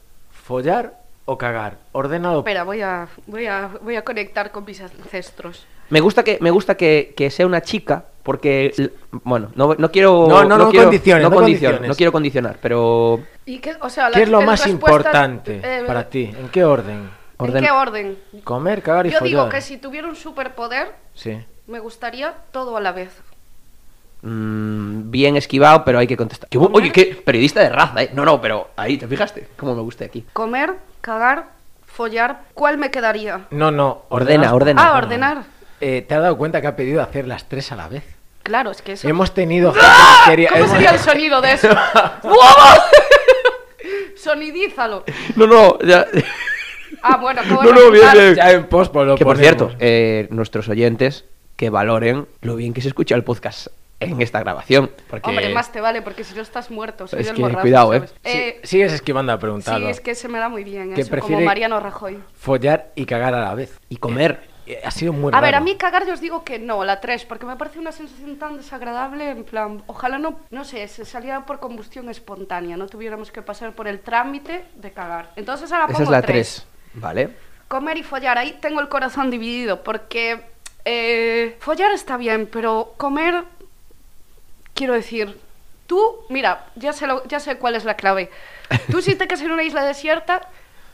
follar o cagar? Ordenado. Espera, voy a, voy a, voy a conectar con mis ancestros. Me gusta que me gusta que, que sea una chica porque l- bueno, no, no quiero No, no, no quiero, condiciones, no condiciono, condiciones. no quiero condicionar, pero ¿Y qué, o sea, ¿Qué es lo más respuesta, importante eh, para ti? ¿En qué orden? ¿En Orden- qué orden? Comer, cagar y Yo follar. digo que si tuviera un superpoder, Sí. me gustaría todo a la vez. Mm, bien esquivado, pero hay que contestar. Que Oye, qué periodista de raza, ¿eh? No, no, pero ahí, ¿te fijaste? Cómo me gusta aquí. Comer, cagar, follar, ¿cuál me quedaría? No, no. Ordena, ordena. Ah, ordenar. Eh, ¿Te has dado cuenta que ha pedido hacer las tres a la vez? Claro, es que eso... Hemos tenido que quería... ¿Cómo sería el sonido de eso? <laughs> <laughs> Sonidízalo. No, no, ya. Ah, bueno, acabo No, no, bien, bien. Ya en post pues, lo Que por ponemos. cierto, eh, nuestros oyentes que valoren lo bien que se escucha el podcast en esta grabación. Porque Hombre, más te vale, porque si no estás muerto, soy Es que morrazo, cuidado, ¿eh? Sí, Eh, sigues esquivando la pregunta. sí, es que se me da muy bien eso, como Mariano Rajoy. Follar y cagar a la vez. Y comer. Eh, Ha sido muy A ver, a mí cagar yo os digo que no, la 3, porque me parece una sensación tan desagradable, en plan, ojalá no, no sé, se saliera por combustión espontánea, no tuviéramos que pasar por el trámite de cagar. Entonces ahora Esa pongo es la 3. 3. Vale. Comer y follar, ahí tengo el corazón dividido, porque eh, follar está bien, pero comer, quiero decir, tú, mira, ya sé, lo- ya sé cuál es la clave. Tú si te quedas en una isla desierta,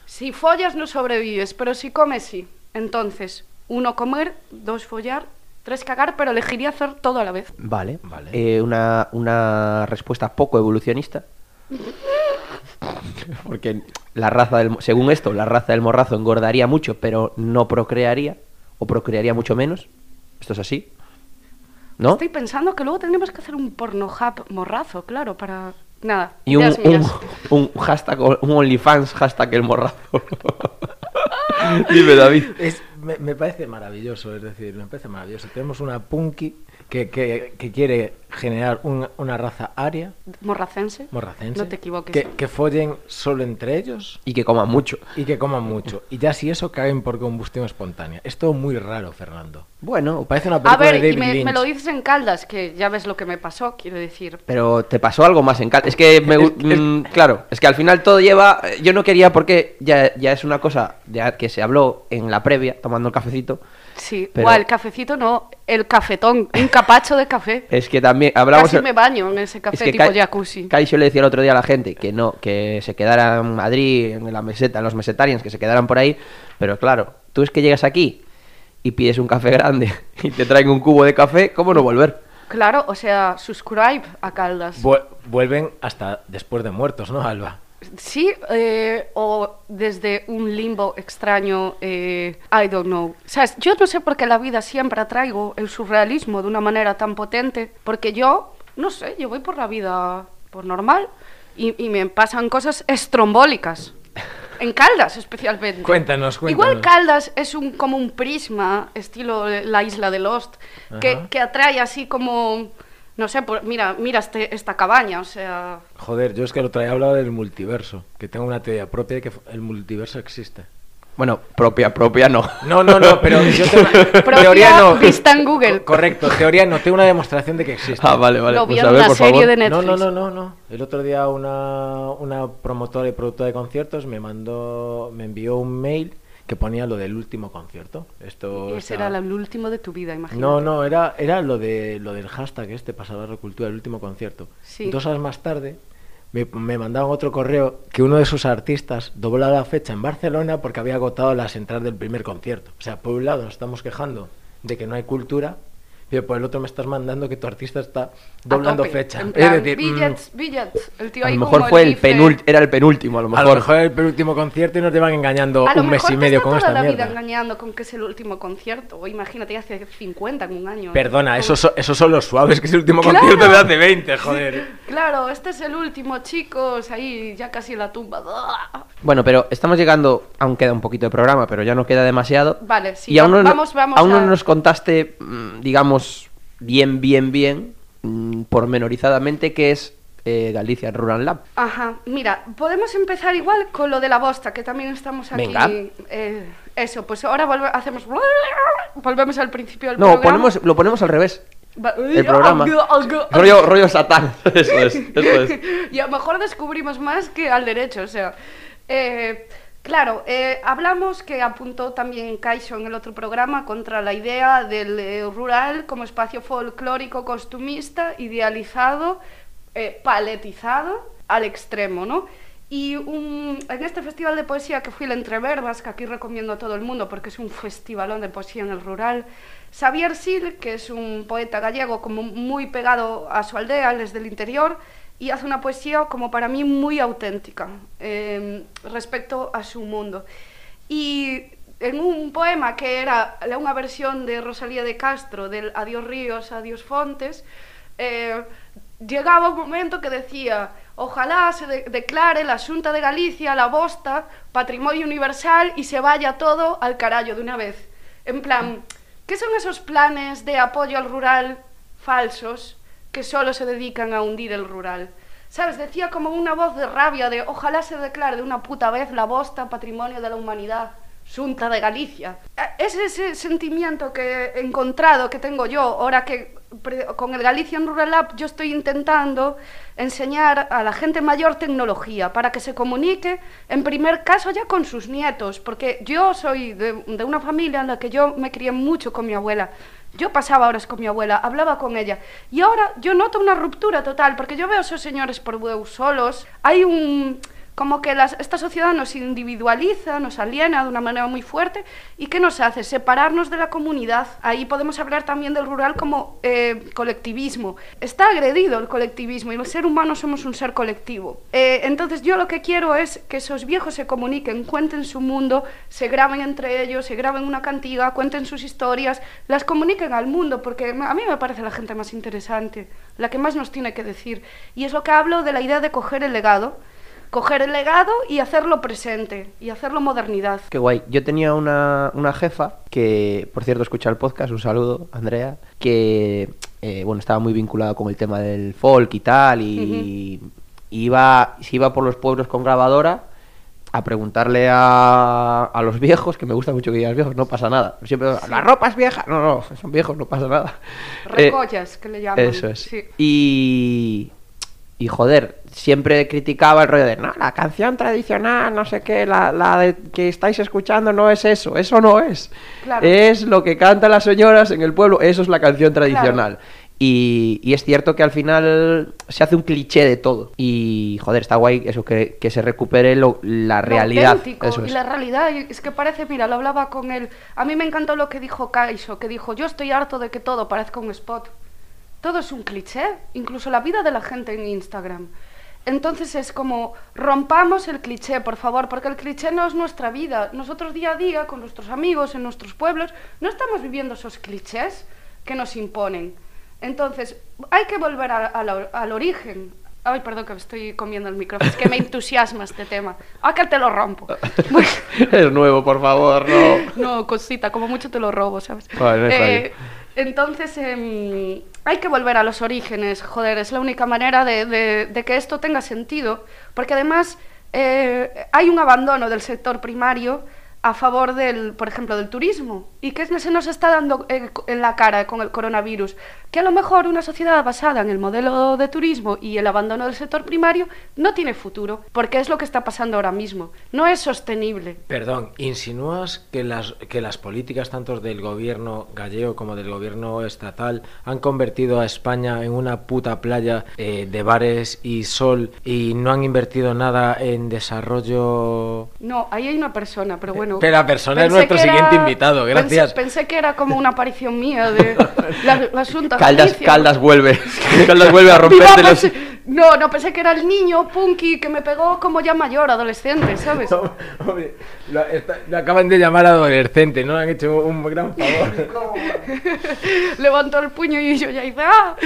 si follas no sobrevives, pero si comes sí. Entonces, uno comer, dos follar, tres cagar, pero elegiría hacer todo a la vez. Vale. Vale. Eh, una, una respuesta poco evolucionista. <laughs> Porque la raza del, según esto, la raza del morrazo engordaría mucho, pero no procrearía, o procrearía mucho menos. Esto es así. ¿No? Estoy pensando que luego tendríamos que hacer un porno hub morrazo, claro, para... Nada, Y un, un, un hashtag, un OnlyFans hashtag el morrazo. <laughs> Dime, David. Es- me, me parece maravilloso, es decir, me parece maravilloso. Tenemos una punky que, que, que quiere generar un- una raza aria, Morracense. morracense. No te equivoques. Que, que follen solo entre ellos Y que coman mucho. y que coman mucho. Y ya si eso caen por combustión espontánea. Es todo muy raro, Fernando. Bueno, Parece una A película ver, de y David me, Lynch. me lo dices en Caldas, que ya ves lo que me pasó, quiero decir. pero te pasó algo más en cal- Es que, me, mm, claro, es que al final todo lleva. eh, Yo no quería porque ya, ya es una cosa ya que se habló en la previa, tomando el cafecito. Sí, Pero- Buah, el cafecito no, el cafetón, un capacho de café. <laughs> Es que también hablamos. Casi me baño en ese café es que tipo Kai- jacuzzi. Kai yo le decía el otro día a la gente que no, que se quedara en Madrid, en la meseta, en los mesetarians, que se quedaran por ahí. Pero claro, tú es que llegas aquí y pides un café grande <laughs> y te traen un cubo de café, ¿cómo no volver? Claro, o sea, subscribe a Caldas. Vuel- vuelven hasta después de muertos, ¿no, Alba? Sí, eh, o desde un limbo extraño, eh, I don't know. ¿Sabes? Yo no sé por qué la vida siempre atraigo el surrealismo de una manera tan potente, porque yo, no sé, yo voy por la vida por normal y, y me pasan cosas estrombólicas. En Caldas, especialmente. Cuéntanos, Igual cuéntanos. Caldas es un, como un prisma, estilo la isla de Lost, que, que atrae así como, no sé, por- mira, mira este- esta cabaña, o sea... Joder, yo es que el otro día hablaba del multiverso, que tengo una teoría propia de que el multiverso existe. Bueno, propia, propia no. No, no, no, pero <laughs> yo tengo. Propia teoría no. vista en Google. Co- Correcto, teoría no, tengo una demostración de que existe. Ah, vale, vale. Lo Pues en una por serie favor. de No, Netflix. no, no, no, no. El otro día una, una promotora y productora de conciertos me mandó, me envió un mail que ponía lo del último concierto. Esto Ese era el último de tu vida, imagínate. No, no, era, era lo de lo del hashtag este, Pasada Cultura, el último concierto. Sí. Dos horas más tarde me, me mandaban otro correo que uno de sus artistas dobló la fecha en Barcelona porque había agotado las entradas del primer concierto. O sea, por un lado nos estamos quejando de que no hay cultura, pero por el otro me estás mandando que tu artista está A doblando tope, fecha. en es decir, mm, billets, billets. El tío A ahí lo mejor fue el penúltimo, era el penúltimo, a lo a mejor. lo mejor el último concierto y nos llevan engañando A lo un mes mejor y te medio con toda esta la vida mierda. engañando con que es el último concierto. O imagínate, hace 50 en un año. Perdona, esos, son- esos son los suaves, que es el último Claro. concierto de hace 20, joder. Claro, este es el último, chicos. Ahí ya casi en la tumba. Bueno, pero estamos llegando, aún queda un poquito de programa, pero ya no queda demasiado. Vale, sí, y aún no, vamos, vamos aún no a- nos contaste, mm, digamos, bien, bien, bien, mm, pormenorizadamente, qué es eh, Galicia Rural Lab. Ajá, mira, podemos empezar igual con lo de la bosta, que también estamos aquí. Venga. eh, eso, pues ahora volve- hacemos. Volvemos al principio del No, programa. ponemos, lo ponemos al revés. El programa. Algo, algo, Rollo, rollo satán. <laughs> Eso es, eso es. <laughs> y a lo mejor descubrimos más que al derecho, o sea. eh, claro, eh, hablamos que apuntó también Caixo en el otro programa contra la idea del eh, rural como espacio folclórico costumista, idealizado, eh, paletizado al extremo, ¿no? Y en este festival de poesía que fui el Entreverbas, que aquí recomiendo a todo el mundo porque es un festivalón de poesía en el rural, Xavier Sil, que es un poeta gallego como muy pegado a su aldea, él es del interior, y hace una poesía como para mí muy auténtica eh, respecto a su mundo. Y en un poema que era unha versión de Rosalía de Castro, del Adiós Ríos, Adiós Fontes, eh, llegaba un momento que decía ojalá se de declare la Xunta de Galicia, la Bosta, Patrimonio Universal y se vaya todo al carallo de una vez. En plan, ¿qué son esos planes de apoyo al rural falsos que solo se dedican a hundir el rural? ¿Sabes? Decía como una voz de rabia de ojalá se declare de una puta vez la bosta patrimonio de la humanidad. Xunta de Galicia. Eh, Es ese sentimiento que he encontrado, que tengo yo, ahora que con el Galician Rural Lab yo estoy intentando enseñar a la gente mayor tecnología para que se comunique, en primer caso ya con sus nietos, porque yo soy de, de una familia en la que yo me crié mucho con mi abuela. Yo pasaba horas con mi abuela, hablaba con ella. Y ahora yo noto una ruptura total, porque yo veo a esos señores por Bueu solos. Hay un como que esta sociedad nos individualiza, nos aliena de una manera muy fuerte y ¿qué nos hace? Separarnos de la comunidad. Ahí podemos hablar también del rural como eh, colectivismo. Está agredido el colectivismo y el ser humano somos un ser colectivo. Eh, entonces yo lo que quiero es que esos viejos se comuniquen, cuenten su mundo, se graben entre ellos, se graben una cantiga, cuenten sus historias, las comuniquen al mundo, porque a mí me parece la gente más interesante, la que más nos tiene que decir. Y es lo que hablo de la idea de coger el legado coger el legado y hacerlo presente y hacerlo modernidad. Qué guay. Yo tenía una, una jefa que, por cierto, escucha el podcast, un saludo, Andrea, que, eh, bueno, estaba muy vinculada con el tema del folk y tal, y iba, se iba por los pueblos con grabadora a preguntarle a, a los viejos, que me gusta mucho que digas viejos, no pasa nada. Siempre, la ropa es vieja. No, no, son viejos, no pasa nada. Eh, Recollas, que le llaman. Eso es. Sí. Y, y joder, siempre criticaba el rollo de, no, la canción tradicional, no sé qué, la, la de que estáis escuchando no es eso, eso no es. Claro. Es lo que cantan las señoras en el pueblo, eso es la canción tradicional. Y, y es cierto que al final se hace un cliché de todo. Y joder, está guay eso, que, que se recupere lo- la realidad. Eso y es. la realidad es que parece, mira, lo hablaba con él. A mí me encantó lo que dijo Kaiso, que dijo, yo estoy harto de que todo parezca un spot. Todo es un cliché, incluso la vida de la gente en Instagram. Entonces es como, rompamos el cliché, por favor, porque el cliché no es nuestra vida. Nosotros día a día, con nuestros amigos, en nuestros pueblos, no estamos viviendo esos clichés que nos imponen. Entonces, hay que volver a- a la- al origen. Ay, perdón que me estoy comiendo el micrófono, es que me <laughs> entusiasma este tema. Ah, que te lo rompo. <laughs> Es nuevo, por favor, no. no, cosita, como mucho te lo robo, ¿sabes? Vale, no Eh, entonces, em, hay que volver a los orígenes, joder, es la única manera de, de- de que esto tenga sentido, porque además eh, hay un abandono del sector primario a favor del, por ejemplo, del turismo. ¿Y qué se nos está dando eh, en la cara con el coronavirus? Que a lo mejor una sociedad basada en el modelo de turismo y el abandono del sector primario no tiene futuro, porque es lo que está pasando ahora mismo. No es sostenible. Perdón, ¿insinúas que las, que las políticas tanto del gobierno gallego como del gobierno estatal han convertido a España en una puta playa eh, de bares y sol y no han invertido nada en desarrollo? No, ahí hay una persona, pero bueno. Pero la persona es pensé nuestro siguiente invitado, pensé- gracias. Pensé, que era como una aparición mía de <laughs> la, la Asunta Caldas. Caldas vuelve. <laughs> <laughs> Caldas vuelve a romperte los... pensé- No, no, pensé que era el niño punky que me pegó como ya mayor, adolescente, ¿sabes? Hombre, lo, está- lo acaban de llamar adolescente, ¿no? Han hecho un gran favor. Levantó el puño y yo ya hice ¡ah!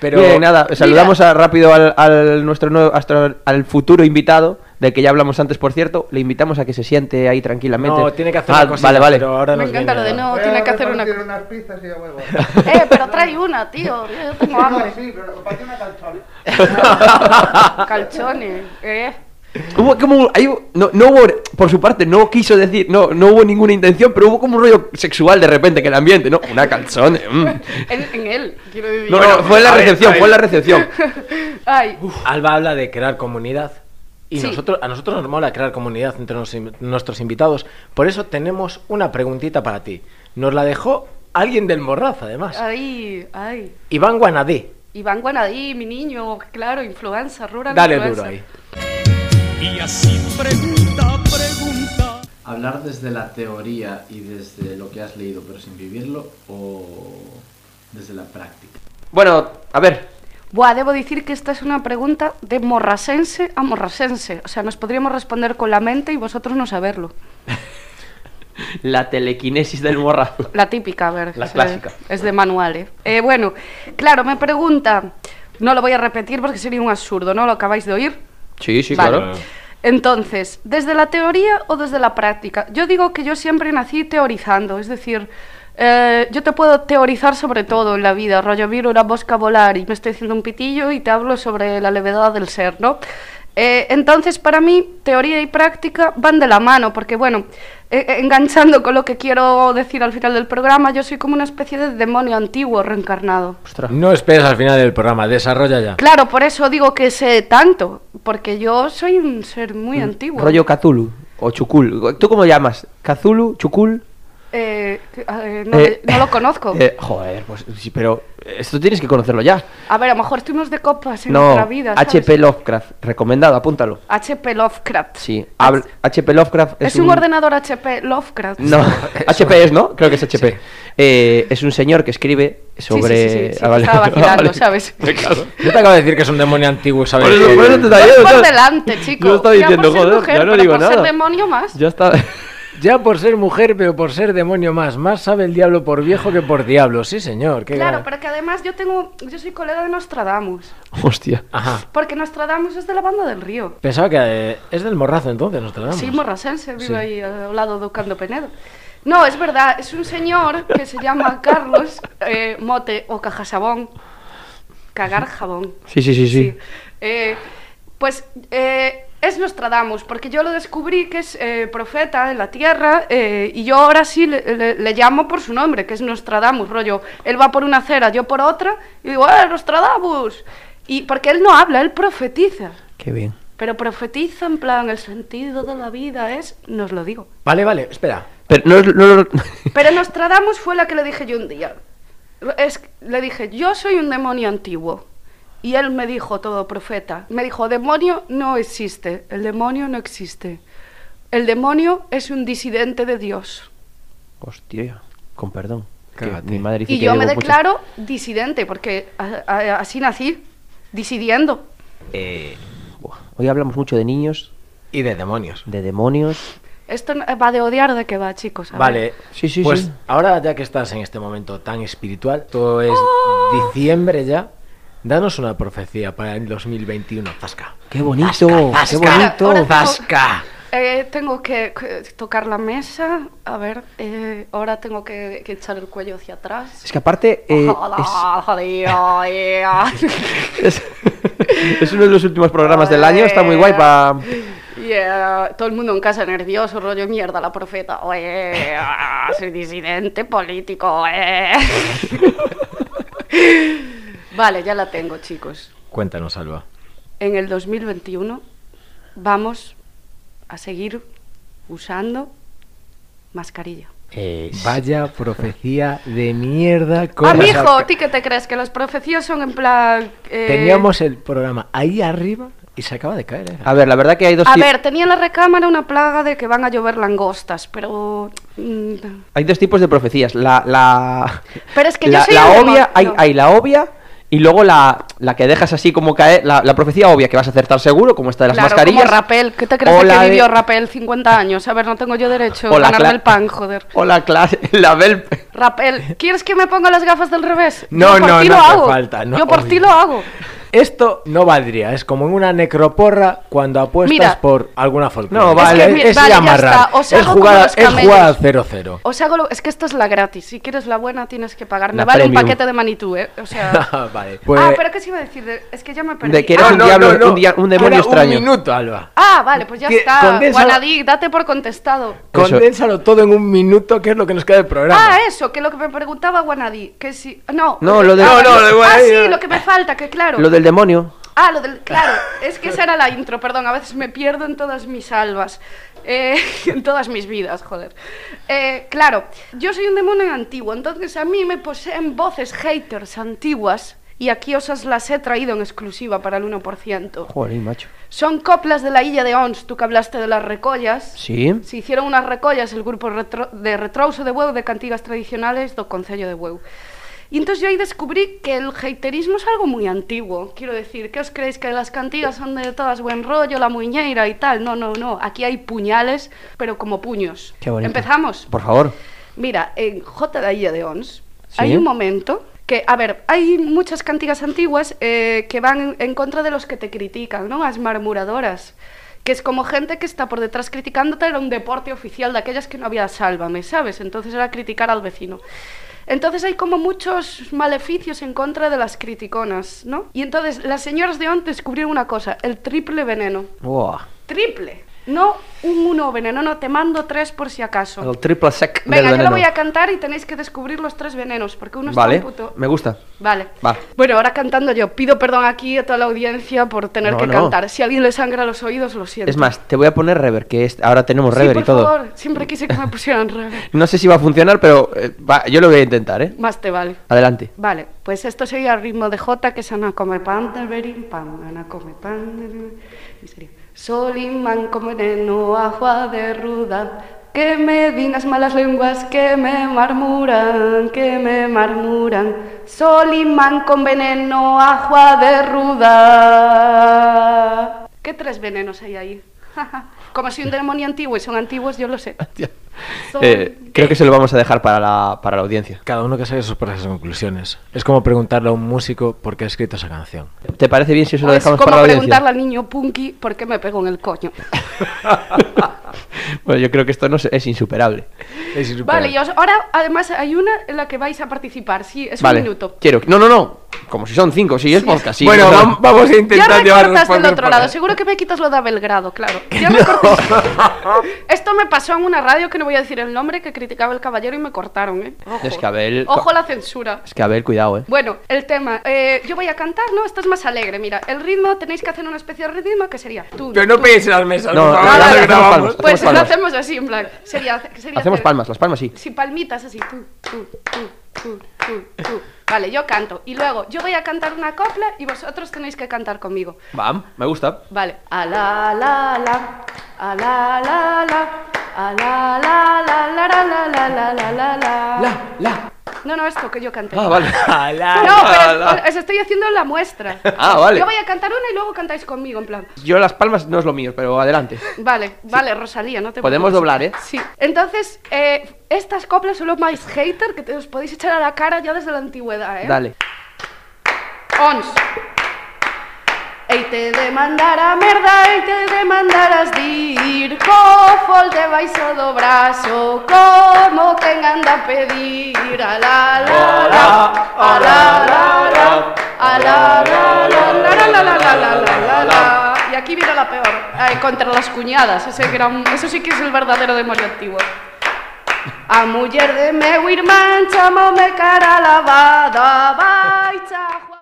Pero Bien, nada, saludamos a- rápido al, al nuestro nuevo, hasta- al futuro invitado, del que ya hablamos antes, por cierto. Le invitamos a que se siente ahí tranquilamente. No, tiene que hacer Ah, una cosita, Vale, vale. pero ahora Me encanta lo de no, Voy tiene que hacer una... unas pizzas y ya vuelvo. <laughs> Eh, pero trae una, tío, yo <laughs> tengo hambre. Sí, pero una calzona. <laughs> Calzones, eh. Hubo como hay- no, no hubo, por su parte, no quiso decir, no, no hubo ninguna intención, pero hubo como un rollo sexual de repente que el ambiente, ¿no? Una calzone. mm. En, en él, quiero decir. No, no, fue en la recepción, fue en la recepción. Ay, Alba habla de crear comunidad. Y Sí. nosotros, a nosotros nos mola crear comunidad entre nos- nuestros invitados. Por eso tenemos una preguntita para ti. Nos la dejó alguien del Morraz, además. ay, ay. Iván Guanadí. Iván Guanadí, mi niño, claro, influencer, rural Dale influencer. duro ahí. Y así pregunta, pregunta. Hablar desde la teoría y desde lo que has leído pero sin vivirlo o desde la práctica. Bueno, a ver, Buah, debo decir que esta es una pregunta de morrasense a morrasense. O sea, nos podríamos responder con la mente y vosotros no saberlo. <laughs> la telequinesis del morrazo. La típica, a ver. La es, clásica. Es de manual, ¿eh? Eh, Bueno, claro, me pregunta... No lo voy a repetir porque sería un absurdo, ¿no? Lo acabáis de oír. Sí, sí, Vale. claro. Entonces, ¿desde la teoría o desde la práctica? Yo digo que yo siempre nací teorizando, es decir, eh, yo te puedo teorizar sobre todo en la vida, rollo viro una mosca volar y me estoy haciendo un pitillo y te hablo sobre la levedad del ser, ¿no? Eh, entonces, para mí, teoría y práctica van de la mano, porque bueno, eh, eh, enganchando con lo que quiero decir al final del programa, yo soy como una especie de demonio antiguo reencarnado. Ostras. No esperes al final del programa, desarrolla ya. Claro, por eso digo que sé tanto, porque yo soy un ser muy antiguo. Rollo Cthulhu o Chukul. ¿Tú cómo llamas? ¿Cthulhu? ¿Chukul? Eh, eh, no, Eh, no lo conozco. <laughs> Eh, joder, pues sí, pero esto tienes que conocerlo ya. A ver, a lo mejor estuvimos de copas en No, nuestra vida. ¿sabes? HP Lovecraft, recomendado, apúntalo. HP Lovecraft. Sí, habl- HP Lovecraft Es, un, ordenador HP Lovecraft. No, <laughs> <laughs> HP es, ¿no? Creo que es HP. Eh, es un señor que escribe sobre... Sí, sí, sí, sí, Ah, vale. estaba vacilando, Vale. ¿sabes? Yo te acabo de decir que es un demonio antiguo, ¿sabes? Por eso- por eso te está por delante, chico. Yo estaba Ya diciendo, joder, mujer, ya no digo por ser nada. demonio más. Ya está. Ya por ser mujer, pero por ser demonio más. Más sabe el diablo por viejo que por diablo. Sí, señor. qué Claro, que además yo tengo, yo soy colega de Nostradamus. Hostia. Ajá. Porque Nostradamus es de la banda del río. Pensaba que eh, es del morrazo entonces, nos tratamos. Sí, morrasense, vive Sí. ahí al lado de Ocando Penedo. No, es verdad, es un señor que se llama <laughs> Carlos eh, Mote o Cajasabón. Cagar jabón. Sí, sí, sí, sí. Eh, pues eh, es Nostradamus, porque yo lo descubrí que es eh, profeta en la tierra eh, y yo ahora sí le, le- le llamo por su nombre, que es Nostradamus, rollo. Él va por una acera, yo por otra, y digo, ¡eh, Nostradamus! Y porque él no habla, él profetiza. Qué bien. Pero profetiza en plan, el sentido de la vida es, no os lo digo. Vale, vale, espera. Pero no, no, no- <laughs> Pero Nostradamus fue la que le dije yo un día. Es, le dije, yo soy un demonio antiguo. Y él me dijo, todo profeta, me dijo, demonio no existe, el demonio no existe. El demonio es un disidente de Dios. Hostia, con perdón. Mi madre dice Y que yo me mucho- declaro disidente, porque a- a- así nací, disidiendo. Eh, hoy hablamos mucho de niños, Y de demonios. de demonios. Esto va de odiar de qué va, chicos. a ver. Vale, Sí, sí, pues sí. ahora ya que estás en este momento tan espiritual, todo es diciembre ya, danos una profecía para el 2021. Zasca. ¡Qué bonito! Zasca, ¡Qué bonito! Zasca. Eh, tengo que, que tocar la mesa. A ver, eh, ahora tengo que, que echar el cuello hacia atrás. Es que aparte eh, es, <laughs> es, es uno de los últimos programas del año, está muy guay para... Eh, todo el mundo en casa nervioso, rollo mierda, la profeta. Oye, ah, soy disidente político, eh. <laughs> Vale, ya la tengo, chicos. Cuéntanos, Alba. En el 2021 vamos a seguir usando mascarilla. Eh, Vaya profecía de mierda. con Ah, las mijo, arca- ¿tú qué te crees? Que las profecías son en plan... eh, Teníamos el programa ahí arriba y se acaba de caer. ¿eh? a ver, la verdad que hay dos, A ti- ver, tenía en la recámara una plaga de que van a llover langostas, pero... mm, hay dos tipos de profecías. La, la, Pero es que yo la, soy la obvia, hay, hay la obvia y luego la, la que dejas así como caer, la, la profecía obvia que vas a acertar seguro, como esta de las claro, mascarillas. como Rapel. ¿Qué te crees o de la que de- vivió Rapel 50 años? A ver, no tengo yo derecho o a la ganarme cla- el pan, joder. O la clase, <laughs> la del... Rapel, ¿quieres que me ponga las gafas del revés? No, Yo por no, ti no lo hace hago. falta, no, Yo por ti lo hago. Esto no valdría, es como en una necroporra cuando apuestas Mira. por alguna folclore. No, vale, es, que, es vale, amarrar, os es camellos. 0-0. Os hago lo- Es que esta es la gratis. Si quieres la buena, tienes que pagar. Me La vale un premium. paquete de Manitú, ¿eh? O sea... <laughs> vale, pues... Ah, pero ¿qué se iba a decir? De- Es que ya me perdí. De que eres Ah, un diablo, un dia- un demonio extraño. Un minuto, Alba. Ah, vale, pues ya Que- está. Guanadí, date por contestado. Condénsalo todo en un minuto, que es lo que nos queda del programa. Ah, eso, que lo que me preguntaba Guanadí, que si... No, No, lo de- ah, No, no, lo de Ah, sí, no. lo que me falta, que claro. Lo del demonio. Ah, lo del... Claro, es que esa era la intro, perdón, a veces me pierdo en todas mis albas, eh, <laughs> en todas mis vidas, joder. Eh, claro, yo soy un demonio antiguo, entonces a mí me poseen voces haters antiguas y aquí os las he traído en exclusiva para el 1%. Joder, macho. Son coplas de la Illa de Ons, tú que hablaste de las recollas. Sí. Se hicieron unas recollas el grupo retro, de retrouso de Bueu de cantigas tradicionales do Concello de Bueu. Y entonces yo ahí descubrí que el haterismo es algo muy antiguo. Quiero decir, ¿qué os creéis? Que las cantigas son de todas buen rollo, la muñeira y tal. No, no, no. Aquí hay puñales, pero como puños. Qué bonito. ¿Empezamos? Por favor. Mira, en J de Illa de Ons Sí. hay un momento que, a ver, hay muchas cantigas antiguas eh, que van en contra de los que te critican, ¿no? Las marmuradoras. Que es como gente que está por detrás criticándote, era un deporte oficial de aquellas que no había sálvame, ¿sabes? Entonces era criticar al vecino. Entonces hay como muchos maleficios en contra de las criticonas, ¿no? Y entonces las señoras de ON descubrieron una cosa, el triple veneno. Triple. No un uno veneno, no, te mando tres por si acaso. El triple sec del Venga, yo lo voy a cantar y tenéis que descubrir los tres venenos, porque uno Vale, está un puto... me gusta. Vale. Va. Bueno, ahora cantando yo, pido perdón aquí a toda la audiencia por tener No, que no. cantar. Si a alguien le sangra los oídos, lo siento. Es más, te voy a poner rever, que es- ahora tenemos rever por y todo. favor, siempre quise que me pusieran rever. <laughs> No sé si va a funcionar, pero eh, va, yo lo voy a intentar, ¿eh? Más te vale. Adelante. Vale, pues esto sería el ritmo de J, que es Ana come pan pan, Ana come pan Solimán come neno agua de ruda, que me dinas malas lenguas, que me marmuran, que me marmuran. Solimán con veneno agua de ruda. ¿Qué tres venenos hay ahí? <laughs> Como soy un demonio antiguo y son antiguos, yo lo sé. <laughs> Son- Eh, creo que se lo vamos a dejar para la, para la audiencia. Cada uno que saque sus propias conclusiones. Es como preguntarle a un músico por qué ha escrito esa canción. ¿Te parece bien si eso lo es dejamos como para la preguntarle audiencia? al niño Punky por qué me pegó en el coño. <laughs> bueno, yo creo que esto no es, es insuperable. Es insuperable. Vale, y os- ahora además hay una en la que vais a participar. Sí, es vale. un minuto. Quiero. No, no, no. Como si son cinco, sí, es podcast. sí, bueno, no, vam- vamos a Ya intentar llevarnos recortas por del otro lado. Seguro que me quitas lo de Belgrado, claro. <laughs> Ya recortas- Esto me pasó en una radio que no voy a decir el nombre que criticaba el caballero y me cortaron, ¿eh? Ojo. Es que Abel- Ojo la censura. Es que a ver, cuidado, ¿eh? Bueno, el tema. eh, yo voy a cantar, ¿no? Esto es más alegre. Mira, el ritmo tenéis que hacer una especie de ritmo que sería. Tú, Pero no tú. peguéis en las mesas, No, no, ya no, grabamos. Pues lo hacemos así, en plan. Sería, sería Hacemos hacer- palmas, las palmas sí. Sí, palmitas así. Tú, tú, tú. Vale, yo canto. Y luego yo voy a cantar una copla y vosotros tenéis que cantar conmigo. Bam, me gusta. Vale. A la la la. A la la la. A la la la la la la la la la la la. La, la. No, no, esto que yo canté. Ah, vale. <laughs> No, pero os- os estoy haciendo la muestra. Ah, vale. Yo voy a cantar una y luego cantáis conmigo, en plan. Yo las palmas no es lo mío, pero adelante. Vale, vale, Rosalía, no te Podemos doblar, ¿eh? Sí. Entonces, eh, estas coplas son lo más hater que te os podéis echar a la cara ya desde la antigüedad, ¿eh? Dale. Ons. Ei te demandará merda, ei te demandarás dir Co folte do brazo, como quen anda a pedir A la la la, a la la la, a la la la la la la la la la la la Y aquí viene la peor contra las cuñadas, ese gran, eso sí que es el verdadero demonio activo. A muller de meu irmán chamoume cara lavada, vai.